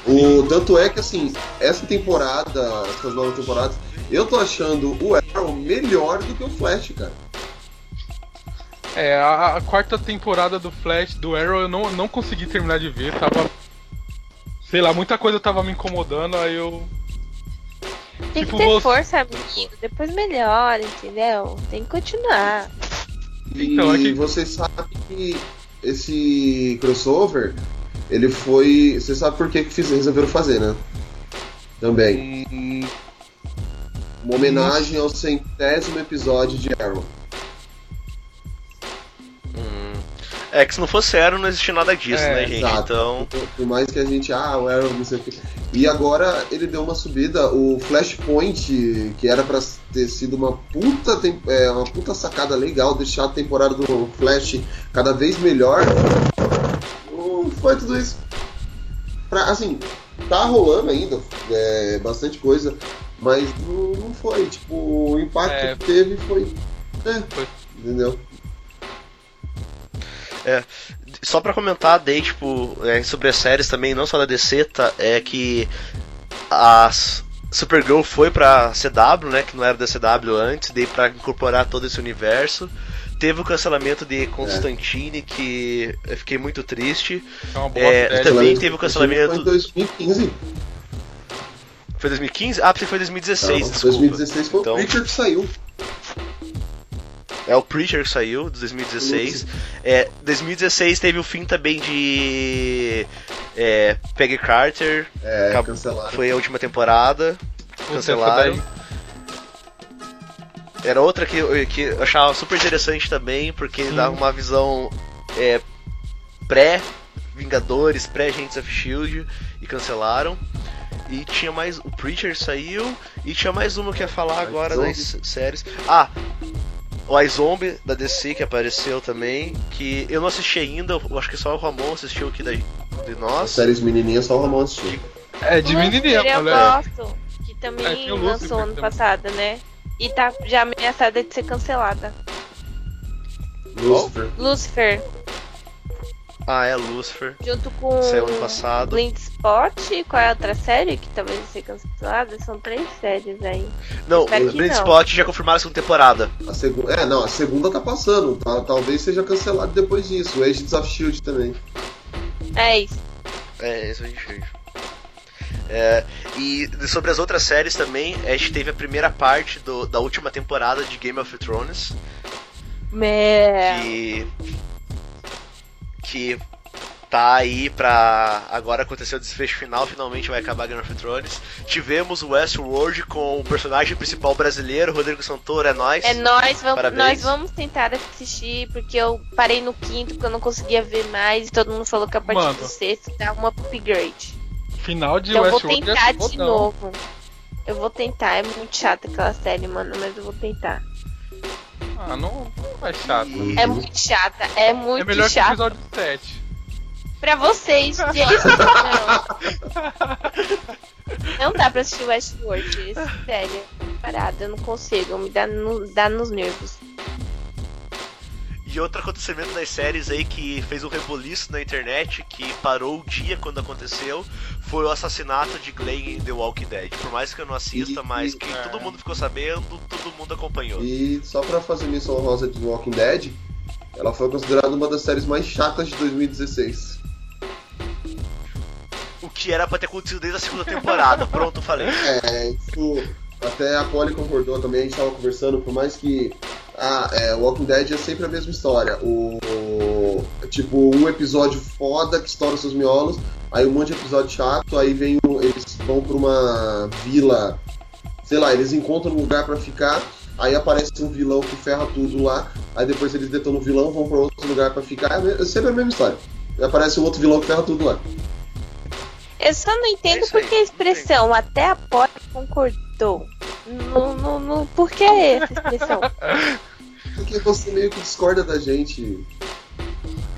O, tanto é que assim, essa temporada, essas novas temporadas, eu tô achando o Arrow melhor do que o Flash, cara. É, a, a quarta temporada do Flash, do Arrow, eu não, não consegui terminar de ver, tava. Sei lá, muita coisa tava me incomodando, aí eu. Tem Tipo, que ter você- força, amigo. Depois melhora, entendeu? Tem que continuar. Então, e é que- vocês sabem que esse crossover, ele foi. Você sabe por que, que fiz- resolveram fazer, né? Também. Hum, Uma homenagem ao centésimo episódio de Arrow. Hum. É que se não fosse Arrow não existia nada disso, É, né, gente? Exato. Então. Por, por mais que a gente, ah, o Arrow, não sei o que. E agora ele deu uma subida, o Flashpoint, que era pra ter sido uma puta, é, uma puta sacada legal, deixar a temporada do Flash cada vez melhor. Não foi tudo isso. Pra, assim, tá rolando ainda é, bastante coisa, mas não, não foi. Tipo, o impacto É. que teve foi. É, Foi. entendeu? Só pra comentar, daí, tipo, é, sobre as séries também, não só da DC, tá, é que a Supergirl foi pra CW, né, que não era da CW antes, daí pra incorporar todo esse universo. Teve o cancelamento de Constantine, que eu fiquei muito triste. é uma boa É, série. também Cancelamento teve o Foi em cancelamento. 2015. Foi 2015? Ah, porque foi 2016, Não, desculpa. 2016 foi Então- o Preacher que saiu. É o Preacher que saiu, de 2016. É, 2016 teve o fim também de É, Peggy Carter É, acabou- foi a última temporada, cancelaram. Era outra que, eu- que eu achava super interessante também, porque dá uma visão é, pré-Vingadores, pré-Agents of Shield, e cancelaram. E tinha mais. O Preacher saiu, e tinha mais uma que ia falar agora Zombie. das séries. Ah! O iZombie da DC que apareceu também, que eu não assisti ainda, eu acho que só o Ramon assistiu aqui da, de As nós. séries menininhas só o Ramon assistiu. É de menininha, eu gosto, que É, também tem o Lucifer lançou ano também. passado, né? E tá já ameaçada de ser cancelada. Lucifer. Lucifer, Ah, é Lucifer. junto com Saiu ano passado. Blind Spot, qual é a outra série que talvez vai ser cancelada? São três séries aí. Não, Espero o Blind não. Spot já confirmaram a segunda temporada. A segunda, é, não, a segunda tá passando. tá- talvez seja cancelado depois disso. O Agents of Shield também. É isso. É, isso a gente fez. É, e sobre as outras séries também, a gente teve a primeira parte do- da última temporada de Game of Thrones, É. que que tá aí pra agora acontecer o desfecho final, finalmente vai acabar Game of Thrones. Tivemos o Westworld com o personagem principal brasileiro, Rodrigo Santoro, é nóis. É nós vamos, Parabéns. nós vamos tentar assistir, porque eu parei no quinto, porque eu não conseguia ver mais, e todo mundo falou que a partir Mano. do sexto dá um upgrade. Final de Então eu vou Westworld tentar é de novo. Eu vou tentar, é muito chata aquela série, mano, mas eu vou tentar. Ah, não, não é chato. É muito chata, é muito é melhor que o chata. episódio 7. Pra vocês, gente. Não. não dá pra assistir Westworld, sério. Parada, eu não consigo, me dá, no, dá nos nervos. E outro acontecimento das séries aí que fez um reboliço na internet, que parou o dia quando aconteceu, foi o assassinato de Glenn em The Walking Dead. Por mais que eu não assista, E- mas que é. todo mundo ficou sabendo, todo mundo acompanhou. E só pra fazer menção rosa de Walking Dead, ela foi considerada uma das séries mais chatas de 2016. O que era pra ter acontecido desde a segunda temporada. Pronto, falei. É, isso. Até a Polly concordou também, a gente tava conversando, por mais que. Ah, é, Walking Dead é sempre a mesma história. O. Tipo, um episódio foda que estoura seus miolos, aí um monte de episódio chato, aí vem o- eles vão pra uma vila. Sei lá, eles encontram um lugar pra ficar, aí aparece um vilão que ferra tudo lá, aí depois eles detonam o vilão, vão pra outro lugar pra ficar. É é sempre a mesma história. Aí aparece um outro vilão que ferra tudo lá. Eu só não entendo isso aí, por que a expressão até a porta concordou. No, no, no, por que essa expressão? Porque você meio que discorda da gente.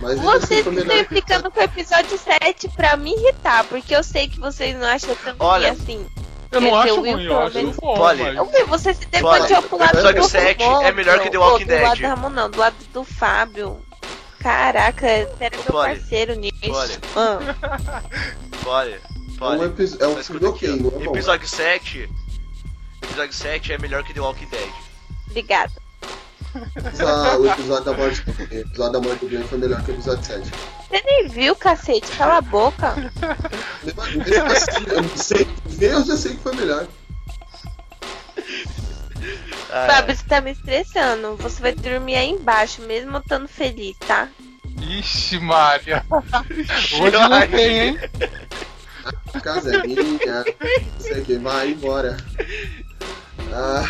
Mas Vocês foi estão melhor. implicando com o episódio 7 pra me irritar, porque eu sei que vocês não acham tão Olha, ruim assim. Eu não Quer acho dizer, o Will, ruim, eu acho menos- bom, mas... Eu vi, você se debatiu pro lado o episódio do 7 Ramon, é melhor que The Walking Do lado Dead. do Ramon, não, do lado do Fábio. Caraca, era meu parceiro nisso. Polly. Ah, Olha, É um, olha. epi- é um filme aqui, ok, ó. é. Episódio 7. Episódio 7 é melhor que The Walking Dead. obrigada. Ah, o episódio da morte do Glenn. O episódio da morte do Glenn foi melhor que o episódio 7. Você nem viu, cacete, cala a boca. Eu não sei. Ver eu já sei que foi melhor. Ah, Fábio, você tá me estressando. Você vai dormir aí embaixo, mesmo eu estando feliz, tá? Ixi, Maria. Hoje não tem, hein? A casa é minha. O que, vai embora. Ah,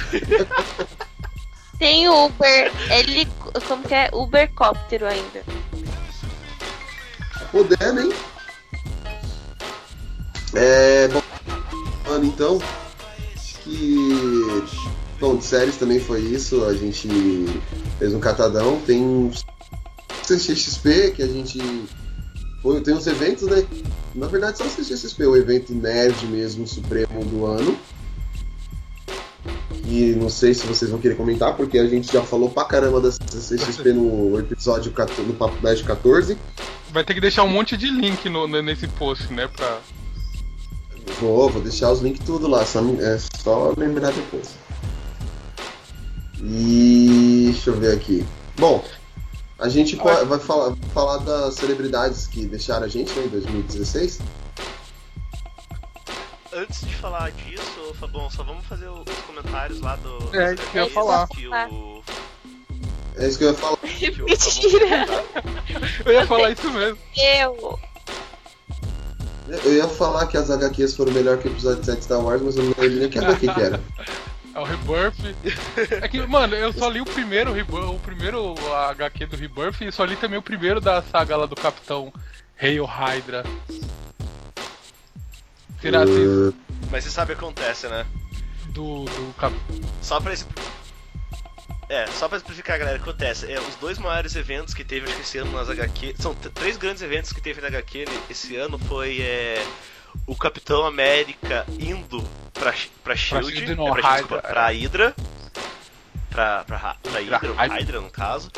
Tem o Uber, ele, como que é? Ubercóptero ainda. podendo, hein? É. Bom, mano, então. Acho que. Bom, de séries também foi isso. A gente fez um catadão. Tem um CXXP que a gente. Foi, tem uns eventos, né? Na verdade, só o CXXP, o evento nerd mesmo, supremo do ano. E não sei se vocês vão querer comentar, porque a gente já falou pra caramba da CXXP no episódio 14, no Papo Nerd 14. Vai ter que deixar um monte de link no- nesse post, né? Pra... Vou, vou deixar os links tudo lá, só, é só lembrar depois. E deixa eu ver aqui. Bom, a gente vai falar, falar das celebridades que deixaram a gente né, em 2016. Antes de falar disso, Fabão, só vamos fazer os comentários lá do. É, isso que eu ia falar. Que o, É isso que eu ia falar. Mentira. Eu ia falar isso mesmo. Eu. Eu ia falar que as HQs foram melhor que o episódio 7 de Star Wars, mas eu não lembro nem que HQ que era. É o Rebirth. É que, mano, eu só li o primeiro Rebirth, o primeiro HQ do Rebirth e só li também o primeiro da saga lá do Capitão Hail Hydra. Será assim? Mas você sabe o que acontece, né? Do. do cap... Só pra esse. É, só pra explicar, galera, o que acontece. É, os dois maiores eventos que teve acho que esse ano nas HQ. São três grandes eventos que teve na HQ esse ano. Foi é, o Capitão América indo pra, pra Shield, Shield, é, não, pra, Shield, Hydra, desculpa, pra Hydra. Pra, pra, Ra- pra Hydra, Hydra. Hydra no caso.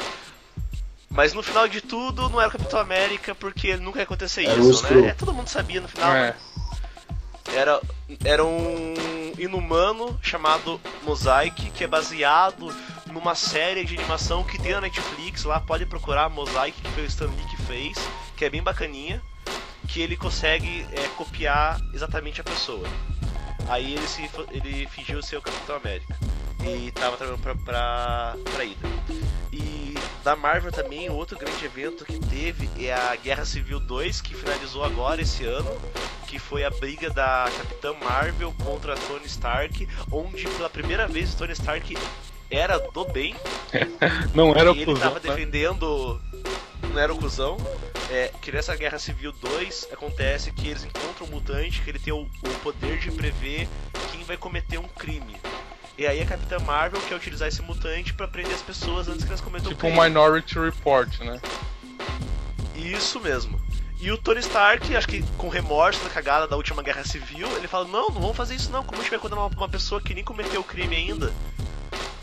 Mas no final de tudo não era o Capitão América porque nunca ia acontecer Era isso, né? É, todo mundo sabia no final. É. Era, era um inumano chamado Mosaic, que é baseado numa série de animação que tem na Netflix lá, pode procurar Mosaic, que foi o Stan Lee que fez, que é bem bacaninha, que ele consegue é, copiar exatamente a pessoa. Aí ele, se, ele fingiu ser o Capitão América e tava trabalhando pra, pra, pra Hydra. E da Marvel também, outro grande evento que teve é a Guerra Civil 2, que finalizou agora esse ano, que foi a briga da Capitã Marvel contra Tony Stark, onde pela primeira vez Tony Stark era do bem. Não era o ele tava né? defendendo. Não era o cuzão. É, que nessa Guerra Civil 2 acontece que eles encontram um mutante que ele tem o, o poder de prever quem vai cometer um crime. E aí a Capitã Marvel quer utilizar esse mutante pra prender as pessoas antes que elas cometam Tipo um crime. Minority Report, né? Isso mesmo. E o Tony Stark, acho que com remorso da cagada da última guerra civil, ele fala: Não, não vamos fazer isso não. Como a gente vai condenar uma, uma pessoa que nem cometeu o crime ainda?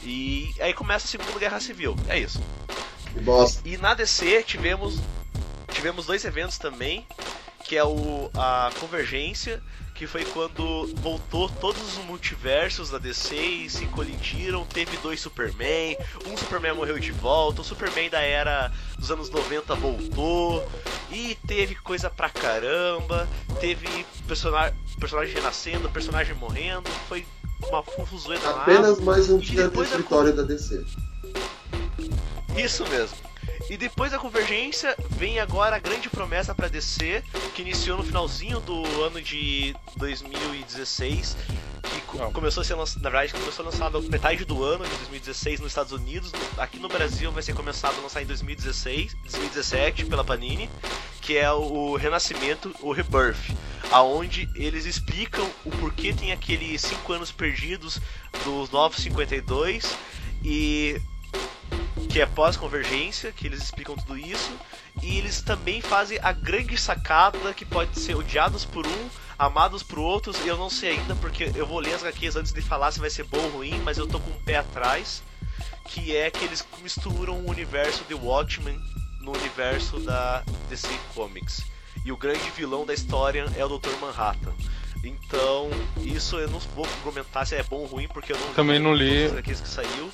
E aí começa a Segunda Guerra Civil. É isso. E na DC tivemos tivemos dois eventos também, que é o a Convergência, que foi quando voltou todos os multiversos da DC e se colidiram, teve dois Superman, um Superman morreu de volta, o Superman da era dos anos 90 voltou, e teve coisa pra caramba, teve personagem, personagem renascendo, personagem morrendo, foi uma lá. Apenas mais um dia do escritório da DC. Isso mesmo. E depois da convergência, vem agora a grande promessa para DC, que iniciou no finalzinho do ano de 2016, que co- começou a ser lançado, na verdade, começou a lançar na metade do ano de 2016 nos Estados Unidos, aqui no Brasil vai ser começado a lançar em 2016, 2017 pela Panini, que é o Renascimento, o Rebirth, aonde eles explicam o porquê tem aqueles 5 anos perdidos dos Novos 52 e que é pós-convergência, que eles explicam tudo isso, e eles também fazem a grande sacada que pode ser odiados por um, amados por outros, e eu não sei ainda, porque eu vou ler as HQs antes de falar se vai ser bom ou ruim, mas eu tô com um pé atrás, que é que eles misturam o universo de Watchmen no universo da DC Comics. E o grande vilão da história é o Dr. Manhattan. Então, isso eu não vou comentar se é bom ou ruim, porque eu não Também não li. as HQs que saiu.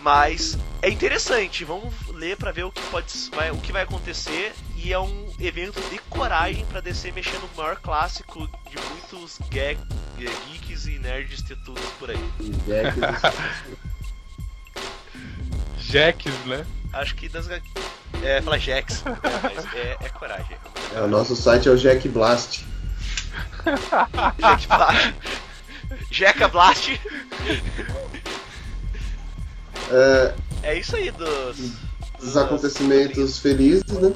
Mas é interessante, vamos ler pra ver o que pode vai, o que vai acontecer e é um evento de coragem pra descer mexendo no maior clássico de muitos gag, geeks e nerds tetudos por aí. Jacks, né? Acho que das. É, fala Jax, né, mas é, é coragem. É, o nosso site é o Jack Blast. Jack Blast. Jeca Blast. É, É isso aí dos. os acontecimentos felizes, né?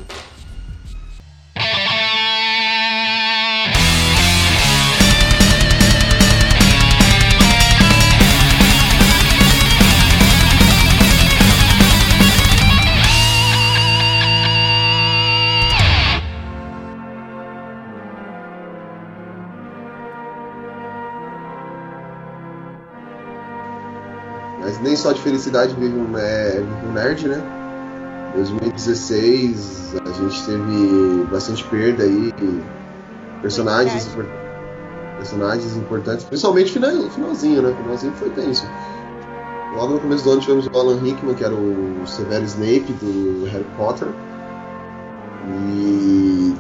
Nem só de felicidade vive um, é, um nerd, né? 2016 a gente teve bastante perda aí. Personagens, personagens importantes, principalmente final, finalzinho, né? Finalzinho foi tenso. Logo no começo do ano tivemos o Alan Rickman, que era o Severo Snape do Harry Potter. E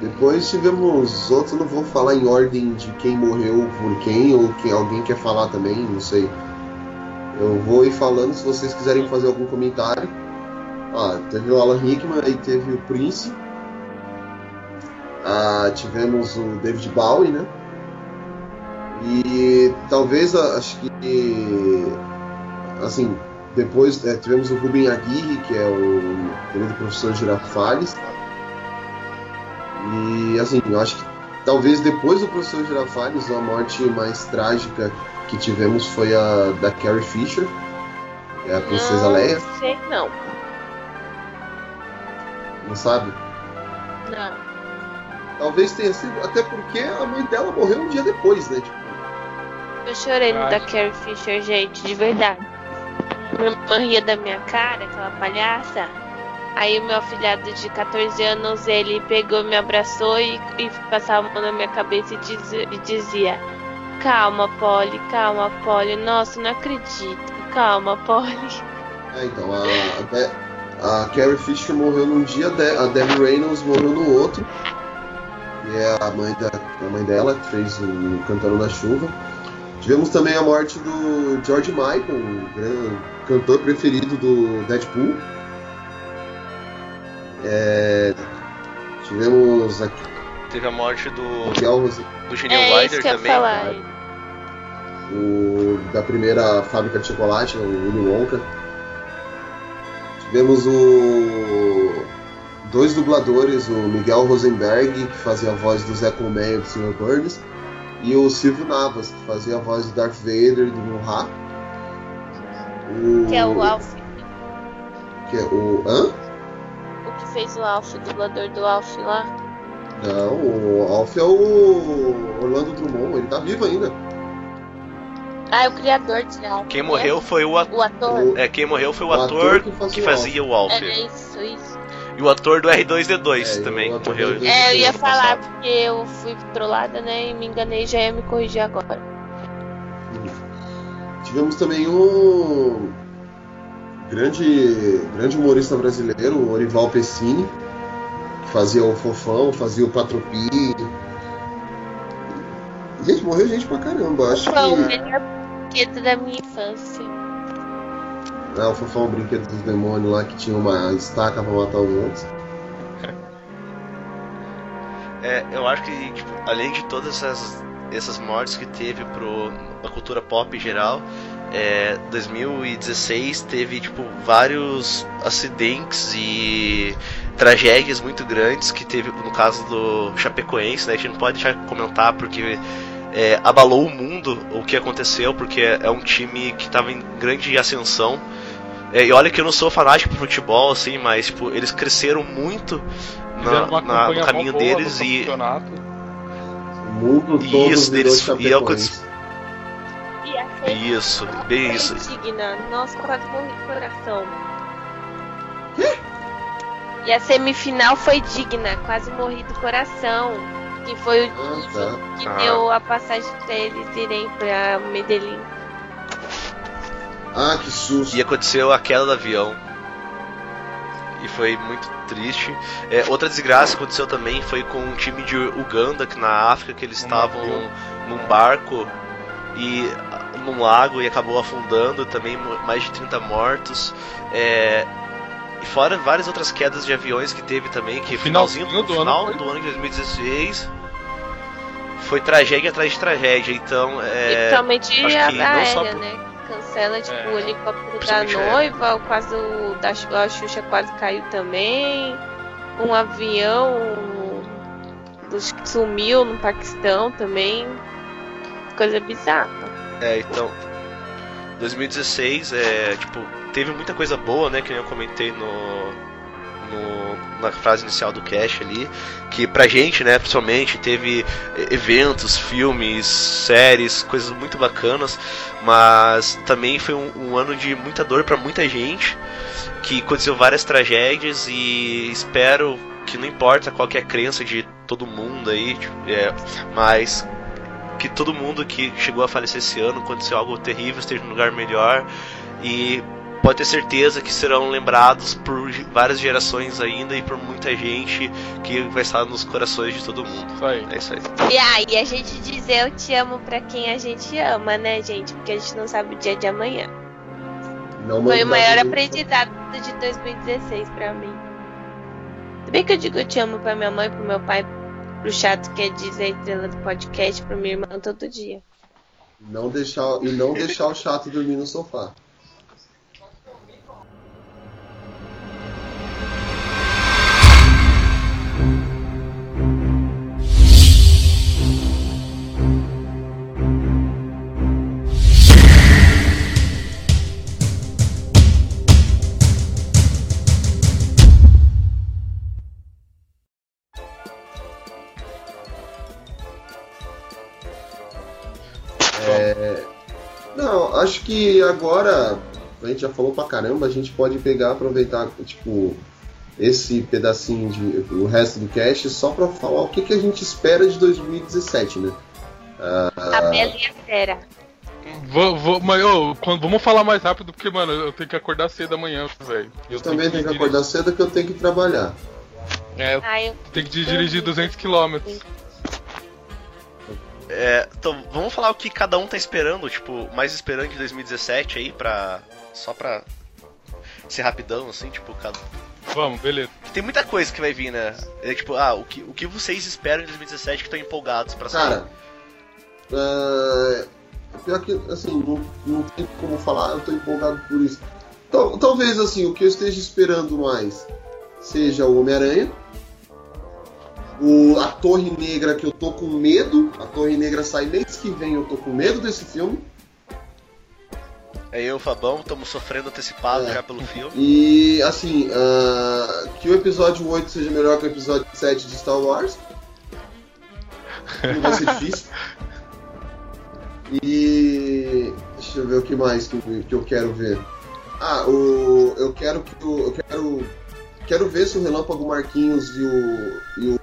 depois tivemos outros, não vou falar em ordem de quem morreu por quem, ou quem alguém quer falar também, não sei. Eu vou ir falando se vocês quiserem fazer algum comentário. Ah, teve o Alan Rickman, aí teve o Prince. Ah, tivemos o David Bowie, né? E talvez ah, acho que assim depois é, tivemos o Rubem Aguirre, que é o querido professor Girafales. E assim, eu acho que talvez depois do professor Girafales a morte mais trágica que tivemos foi a da Carrie Fisher, é a princesa não Leia, sei não. não sabe? Não. Talvez tenha sido, até porque a mãe dela morreu um dia depois, né? Tipo, Eu chorei no da Carrie Fisher, gente, de verdade. Minha irmã ria da minha cara, aquela palhaça. Aí o meu afilhado de 14 anos, ele pegou, me abraçou e, e passava a mão na minha cabeça e dizia, e dizia Calma, Polly, calma, Polly. Nossa, não acredito. Calma, Polly. é, então, a, a, Carrie Fisher morreu num dia, a Debbie Reynolds morreu no outro. Que é a mãe, da, a mãe dela, que fez o Cantando na Chuva. Tivemos também a morte do George Michael, o cantor preferido do Deadpool. É, tivemos aqui Teve a morte do, Miguel Rose- do Gene É isso Wilder que eu ia também. falar. o da primeira fábrica de chocolate, né, o Willy Wonka. Tivemos o dois dubladores, o Miguel Rosenberg, que fazia a voz do Zé Colmeia do Sr. Burns, e o Silvio Navas, que fazia a voz do Darth Vader do Munha. O, Que é o Alf. que é o hã? Fez o Alf, o dublador do Alf lá. Não, o Alf é o Orlando Drummond, ele tá vivo ainda. Ah, é o criador de Alf. Quem né? morreu foi o ator. O ator. O- É, quem morreu foi o, O ator, ator que fazia que o fazia o Alf. É isso, isso. E o ator do R2D2 É, também morreu. do R2D2. É, eu ia falar passado. porque eu fui trollada, né? E me enganei já ia me corrigir agora. Tivemos também o grande, grande humorista brasileiro, o Orival Pessini, que fazia o Fofão, fazia o Patropi. Gente, morreu gente pra caramba. Acho Foi o que. melhor brinquedo da minha infância. Ah, o Fofão, o brinquedo dos demônios lá que tinha uma estaca pra matar os outros. É, eu acho que, tipo, além de todas essas, essas mortes que teve pro a cultura pop em geral, é, 2016 teve, tipo, vários acidentes e tragédias muito grandes que teve no caso do Chapecoense, né? A gente não pode deixar de comentar porque é, abalou o mundo o que aconteceu, porque é, é um time que estava em grande ascensão. É, e olha que eu não sou fanático por futebol, assim, mas tipo, eles cresceram muito na- na- no caminho deles e. O mundo todo Isso, virou eles- e é o que eu E isso, bem foi isso. digna. Nossa, quase morri de coração. E a semifinal foi digna, quase morri do coração. Que foi o Ah, tá. que Ah. deu a passagem pra eles irem pra Medellín. Ah, que susto. E aconteceu a queda do avião. E foi muito triste. É, outra desgraça que aconteceu também foi com um time de Uganda, que na África, que eles estavam num barco e num lago e acabou afundando, também mais de 30 mortos. É, e fora várias outras quedas de aviões que teve também, que Finalzinho finalzinho do no final ano do ano de 2016 foi tragédia atrás de tragédia. Então, e é, principalmente acho a aérea, só por- né? Cancela, tipo, É. o helicóptero da Principalmente noiva, o quase o da a Xuxa quase caiu também. Um avião dos que sumiu no Paquistão também. Coisa bizarra. É, então. 2016, é, tipo, teve muita coisa boa, né? Que eu comentei no, no- na frase inicial do cast ali. Que pra gente, né, principalmente, teve eventos, filmes, séries, coisas muito bacanas. Mas também foi um, um ano de muita dor pra muita gente. Que aconteceu várias tragédias e espero que não importa qual que é a crença de todo mundo aí, tipo, é, mas que todo mundo que chegou a falecer esse ano, aconteceu algo terrível, esteja num lugar melhor e pode ter certeza que serão lembrados por várias gerações ainda e por muita gente que vai estar nos corações de todo mundo. Isso aí. É isso aí. E aí a gente dizer eu te amo pra quem a gente ama, né, gente? Porque a gente não sabe o dia de amanhã. Não Foi o maior aprendizado de 2016 pra mim. Se bem que eu digo eu te amo pra minha mãe, pro meu pai, pro chato que é dizer estrela do podcast pra minha irmã todo dia. Não deixar, e não deixar o chato dormir no sofá. Acho que agora a gente já falou pra caramba, a gente pode pegar, aproveitar, tipo, esse pedacinho de o resto do cast só pra falar o que, que a gente espera de 2017, né? Ah, A Bela e a Fera. Vou, vou, mas, quando- vamos falar mais rápido, porque, mano, eu tenho que acordar cedo amanhã, velho. eu também tenho que acordar cedo que eu tenho que trabalhar. É, Ai, eu... tem que dirigir 200 km. É, então, vamos falar o que cada um tá esperando, tipo, mais esperando de 2017 aí, pra. Só pra ser rapidão, assim, tipo, cada. Vamos, beleza. Tem muita coisa que vai vir, né? É tipo, ah, o que, o que vocês esperam em 2017 que estão empolgados pra sair? Cara, ah, pior que, assim, não, não tem como falar, eu tô empolgado por isso. Tal- talvez, assim, o que eu esteja esperando mais seja o Homem-Aranha. O, a Torre Negra, que eu tô com medo. A Torre Negra sai mês que vem, eu tô com medo desse filme. É eu Fabão, estamos sofrendo antecipado É. já pelo filme. E, assim, ah, que o episódio 8 seja melhor que o episódio 7 de Star Wars. Não vai ser difícil. E. Deixa eu ver o que mais que, que eu quero ver. Ah, o. Eu quero que o. Eu quero. Quero ver se o Relâmpago Marquinhos e o. E o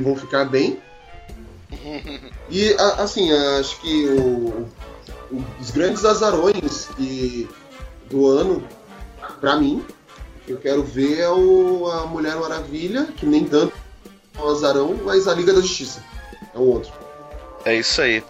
Vão ficar bem. E a- assim, acho que o, o- os grandes azarões do ano, pra mim, eu quero ver é o, a Mulher Maravilha, que nem tanto é um azarão, mas a Liga da Justiça. É um outro. É isso aí.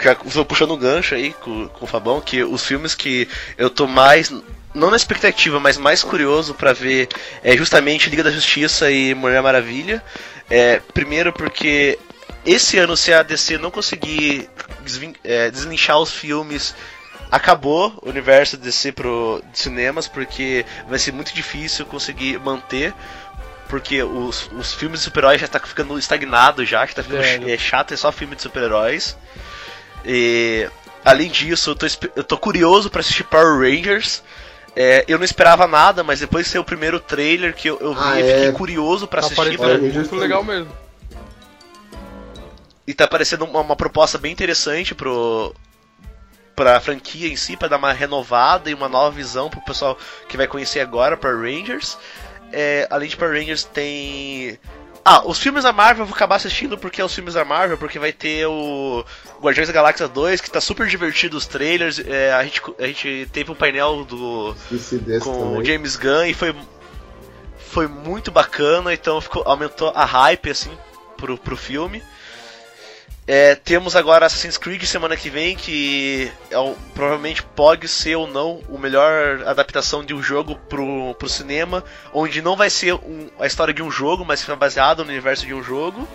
Já tô puxando um gancho aí com, com o Fabão, que os filmes que eu tô mais. Não na expectativa, mas mais curioso pra ver é justamente Liga da Justiça e Mulher Maravilha. É, primeiro porque esse ano se a DC não conseguir é, deslinchar os filmes, acabou o universo DC pro de cinemas, porque vai ser muito difícil conseguir manter. Porque os, os filmes de super-heróis já tá ficando estagnado já, que tá ficando é chato, é só filme de super-heróis. E além disso, eu tô, eu tô curioso pra assistir Power Rangers. É, eu não esperava nada, mas depois de ser o primeiro trailer que eu, eu vi, Ah, eu é. fiquei curioso pra Tá assistir. pra- muito legal mesmo. E tá parecendo uma, uma proposta bem interessante pro pra franquia em si, pra dar uma renovada e uma nova visão pro pessoal que vai conhecer agora Power Rangers. É, além de Power Rangers tem ah, os filmes da Marvel eu vou acabar assistindo porque é os filmes da Marvel, porque vai ter o Guardiões da Galáxia 2, que tá super divertido os trailers. é, a, gente, a gente teve um painel do com o James Gunn e foi foi muito bacana, então ficou, aumentou a hype assim pro, pro filme. É, temos agora Assassin's Creed semana que vem, que é o- provavelmente pode ser ou não o melhor adaptação de um jogo pro, pro cinema, onde não vai ser um- a história de um jogo, mas fica baseado no universo de um jogo.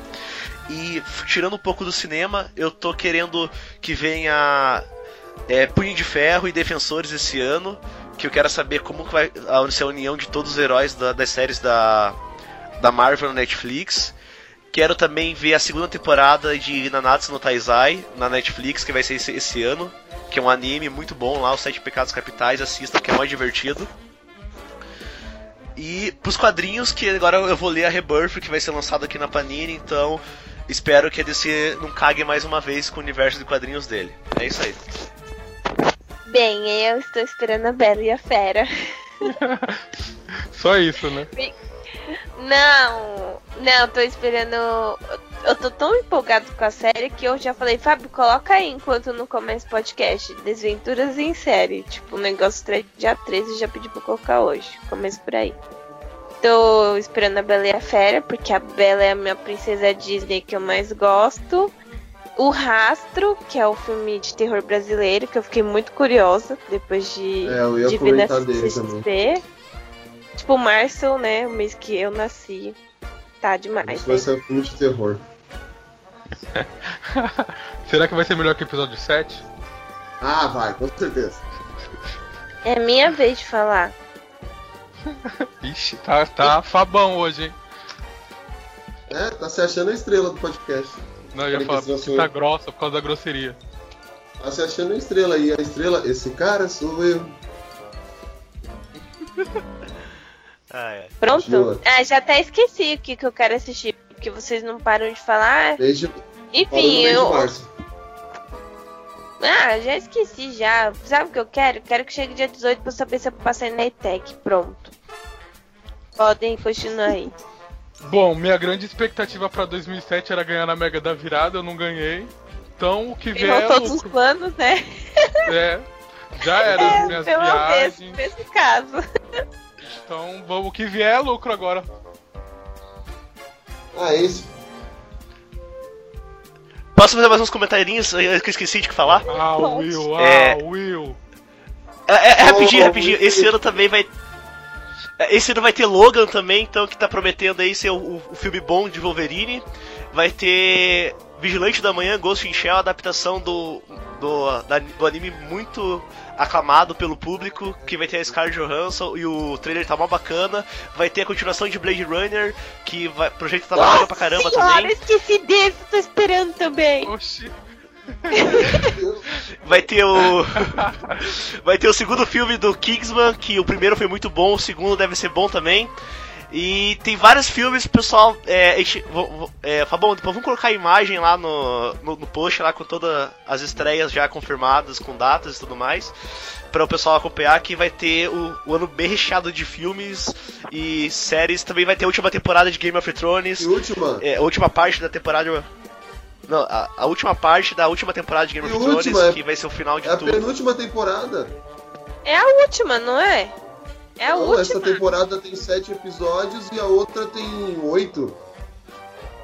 E tirando um pouco do cinema, eu tô querendo que venha é, Punho de Ferro e Defensores esse ano, que eu quero saber como que vai a- ser a união de todos os heróis da- das séries da, da Marvel no Netflix. Quero também ver a segunda temporada de Nanatsu no Taizai na Netflix, que vai ser esse, esse ano, que é um anime muito bom lá, os Sete Pecados Capitais, assista, que é mais divertido. E pros quadrinhos, que agora eu vou ler a Rebirth, que vai ser lançado aqui na Panini, então espero que a DC não cague mais uma vez com o universo de quadrinhos dele. É isso aí. Bem, eu estou esperando a Bela e a Fera. Só isso, né? Não, não, tô esperando. Eu tô tão empolgado com a série que eu já falei, Fábio, coloca aí enquanto não começa o podcast. Desventuras em série. Tipo, o negócio dia 13 já pedi pra colocar hoje. Começa por aí. Tô esperando a Bela e a Fera, porque a Bela é a minha princesa Disney que eu mais gosto. O Rastro, que é o filme de terror brasileiro, que eu fiquei muito curiosa depois de, É, eu ia de comentar dele CCXP. Tipo, março, né? O mês que eu nasci. Tá demais. Isso vai ser um filme de terror. Será que vai ser melhor que o episódio 7? Ah, vai, com certeza. É minha vez de falar. Ixi, tá, tá fabão hoje, hein? É, tá se achando a estrela do podcast. Não, eu ia falar que tá grossa por causa da grosseria. Tá se achando a estrela aí. A estrela, esse cara sou eu. Ah, é. Pronto? Ah, já até esqueci o que, que eu quero assistir, porque vocês não param de falar. No Enfim, eu. Ah, já esqueci já. Sabe o que eu quero? Quero que chegue dia 18 pra eu saber se eu passei na ETEC. Pronto. Podem continuar aí. Bom, minha grande expectativa pra 2007 era ganhar na Mega da Virada, eu não ganhei. Então o que vier é todos os planos, né? É, já era as É, minhas pelo viagens. mesmo, mesmo caso. Então vamos, o que vier é lucro agora. Ah, esse. Posso fazer mais uns comentarinhos que eu esqueci de falar? Ah, Will, ah, É. Will. É, é, é rapidinho, rapidinho. Esse ano também vai. é, Esse ano vai ter Logan também, então que tá prometendo aí ser o, o- o filme bom de Wolverine. Vai ter Vigilante da Manhã, Ghost in Shell, adaptação do, do, da- do anime muito aclamado pelo público, que vai ter a Scarlett Johansson e o trailer tá mó bacana. Vai ter a continuação de Blade Runner, que vai, o projeto tá bacana pra caramba Senhora, também. esqueci desse, tô esperando também. Oxi. Vai ter o. Vai ter o segundo filme do Kingsman, que o primeiro foi muito bom, o segundo deve ser bom também. E tem vários filmes, pessoal. É, a gente- é, Fabão, depois vamos colocar a imagem lá no, no, no post, lá com todas as estreias já confirmadas, com datas e tudo mais. Para o pessoal acompanhar que vai ter o, o ano bem recheado de filmes e séries. Também vai ter a última temporada de Game of Thrones. E última. É, a última parte da temporada. Não, a, a última parte da última temporada de Game E of Thrones, última, é- que vai ser o final de É a tudo. penúltima temporada. É a última, não é? É a Não, essa última. temporada tem sete episódios e a outra tem oito.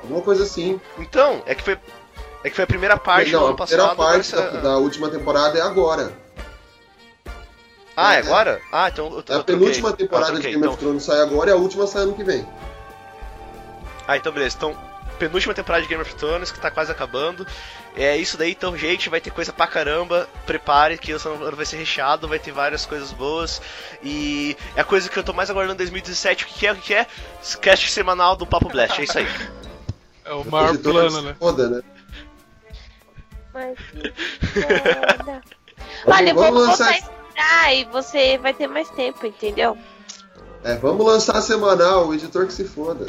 Alguma coisa assim. Então, é que foi. É que foi a primeira parte do Não, ano a primeira passado. parte essa- da, da última temporada é agora. Ah, é agora? Ah, então eu, É a eu troquei. penúltima Ah, temporada troquei, de Game of então. Thrones sai agora e a última sai ano que vem. Ah, então beleza. Então, penúltima temporada de Game of Thrones, que tá quase acabando. É isso daí, então, gente, vai ter coisa pra caramba. Prepare que esse ano vai ser recheado, vai ter várias coisas boas. E é a coisa que eu tô mais aguardando em 2017, o que é? O que é? Cast semanal do Papo Blast, é isso aí. É o maior plano, né? Foda, né? Mas foda. Olha, eu vou vamos voltar a estudar e você vai ter mais tempo, entendeu? é, vamos lançar semanal, o editor que se foda.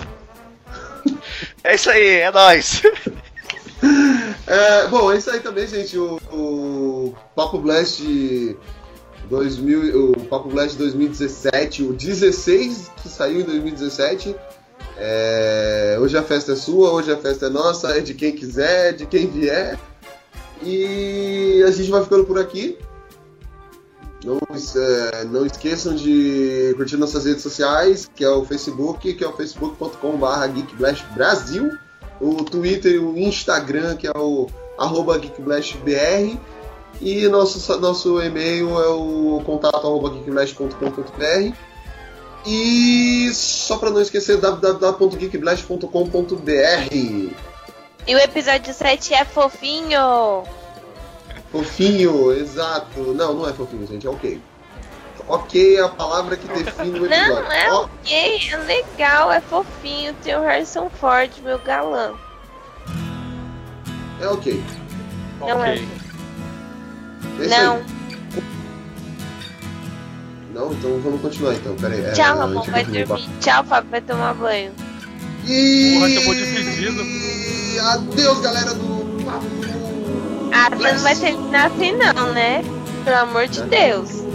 É isso aí, é nóis. É, bom, é isso aí também, gente. O, o Papo Blast 2000, o Papo Blast 2017, o 16 que saiu em 2017. É, hoje a festa é sua, hoje a festa é nossa, é de quem quiser, de quem vier. E a gente vai ficando por aqui. Não, é, não esqueçam de curtir nossas redes sociais, que é o Facebook, que é o facebook.com.br geekblastbrasil o Twitter e o Instagram, que é o arroba geekblastbr, e nosso, nosso e-mail é o contato arroba geekblast.com.br. E só para não esquecer, www.geekblast.com.br. E o episódio 7 é fofinho. Fofinho, exato. Não, não é fofinho, gente, é ok. Ok é a palavra que define o episódio. Não, é ok, é legal, é fofinho. Tem o Harrison Ford, meu galã. é ok. Não é. Ok. É Não. aí. Não, então vamos continuar então. Pera aí. é, Tchau, Ramon, vai dormir. Tchau, Fábio, vai tomar banho. E... Porra, de pedido. Adeus, galera do Ah, você não vai terminar assim não, né? Pelo amor de Deus.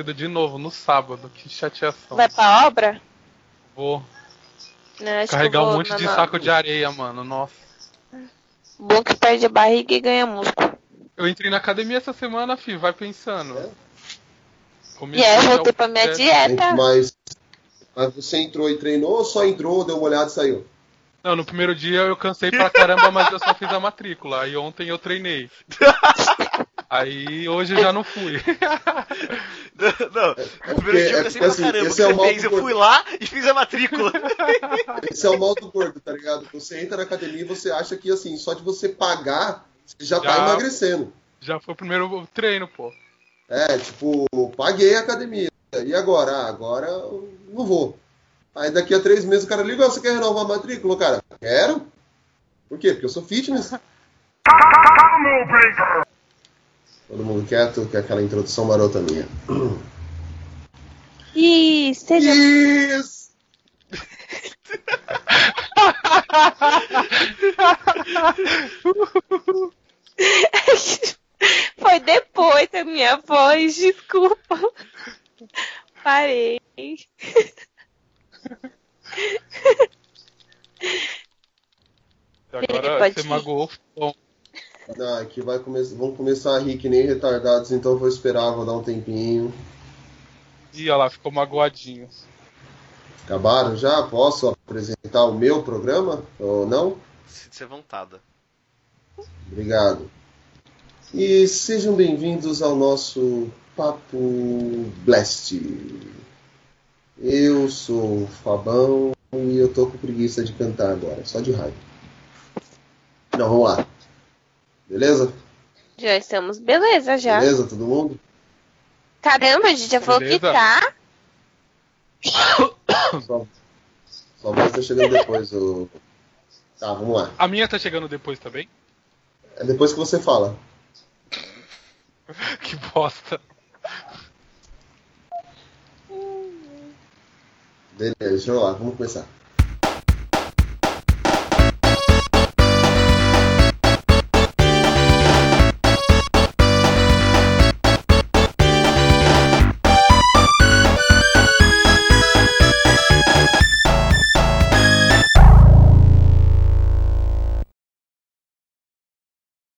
Cedo de novo no sábado. Que chateação. Vai pra obra? Vou Não, carregar eu um vou monte de saco de areia, mano. Nossa. Bom que perde a barriga e ganha músculo. Eu entrei na academia essa semana, fi, vai pensando. É? Comecei E aí, eu voltei pra minha dieta. Mas, mas você entrou e treinou ou só entrou, deu uma olhada e saiu? Não, no primeiro dia eu cansei pra caramba, mas eu só fiz a matrícula. Aí ontem eu treinei. Aí hoje eu já não fui. Não, no primeiro dia eu é pensei porque, pra assim, caramba esse é o você mal fez. Eu fui lá e fiz a matrícula. Esse é o mal do gordo, tá ligado? Você entra na academia e você acha que, assim, só de você pagar, você já, tá Já. emagrecendo. Já foi o primeiro treino, pô. É, tipo, paguei a academia. E agora? Ah, agora eu não vou. Aí daqui a três meses o cara liga, "Ah, você quer renovar a matrícula? Cara, quero. Por quê? Porque eu sou fitness. Todo mundo quieto, que é aquela introdução marota minha. Seja. Isso! Foi depois a minha voz, desculpa. Parei. Agora você magoou o Não, aqui vai come... vão começar a rir que nem retardados, então eu vou esperar, vou dar um tempinho. Ih, olha lá, ficou magoadinho. Acabaram já? Posso apresentar o meu programa? Ou não? Sinta-se vontade. Obrigado. E sejam bem-vindos ao nosso Papo Blast. Eu sou o Fabão e eu tô com preguiça de cantar agora, só de raiva. Não, vamos lá. Beleza? Já estamos, beleza, já. Beleza, todo mundo? Caramba, a gente já falou que tá. Só, só vai estar chegando depois. O... Tá, vamos lá. A minha tá chegando depois também? É depois que você fala. Que bosta. Beleza, deixa eu lá, vamos começar.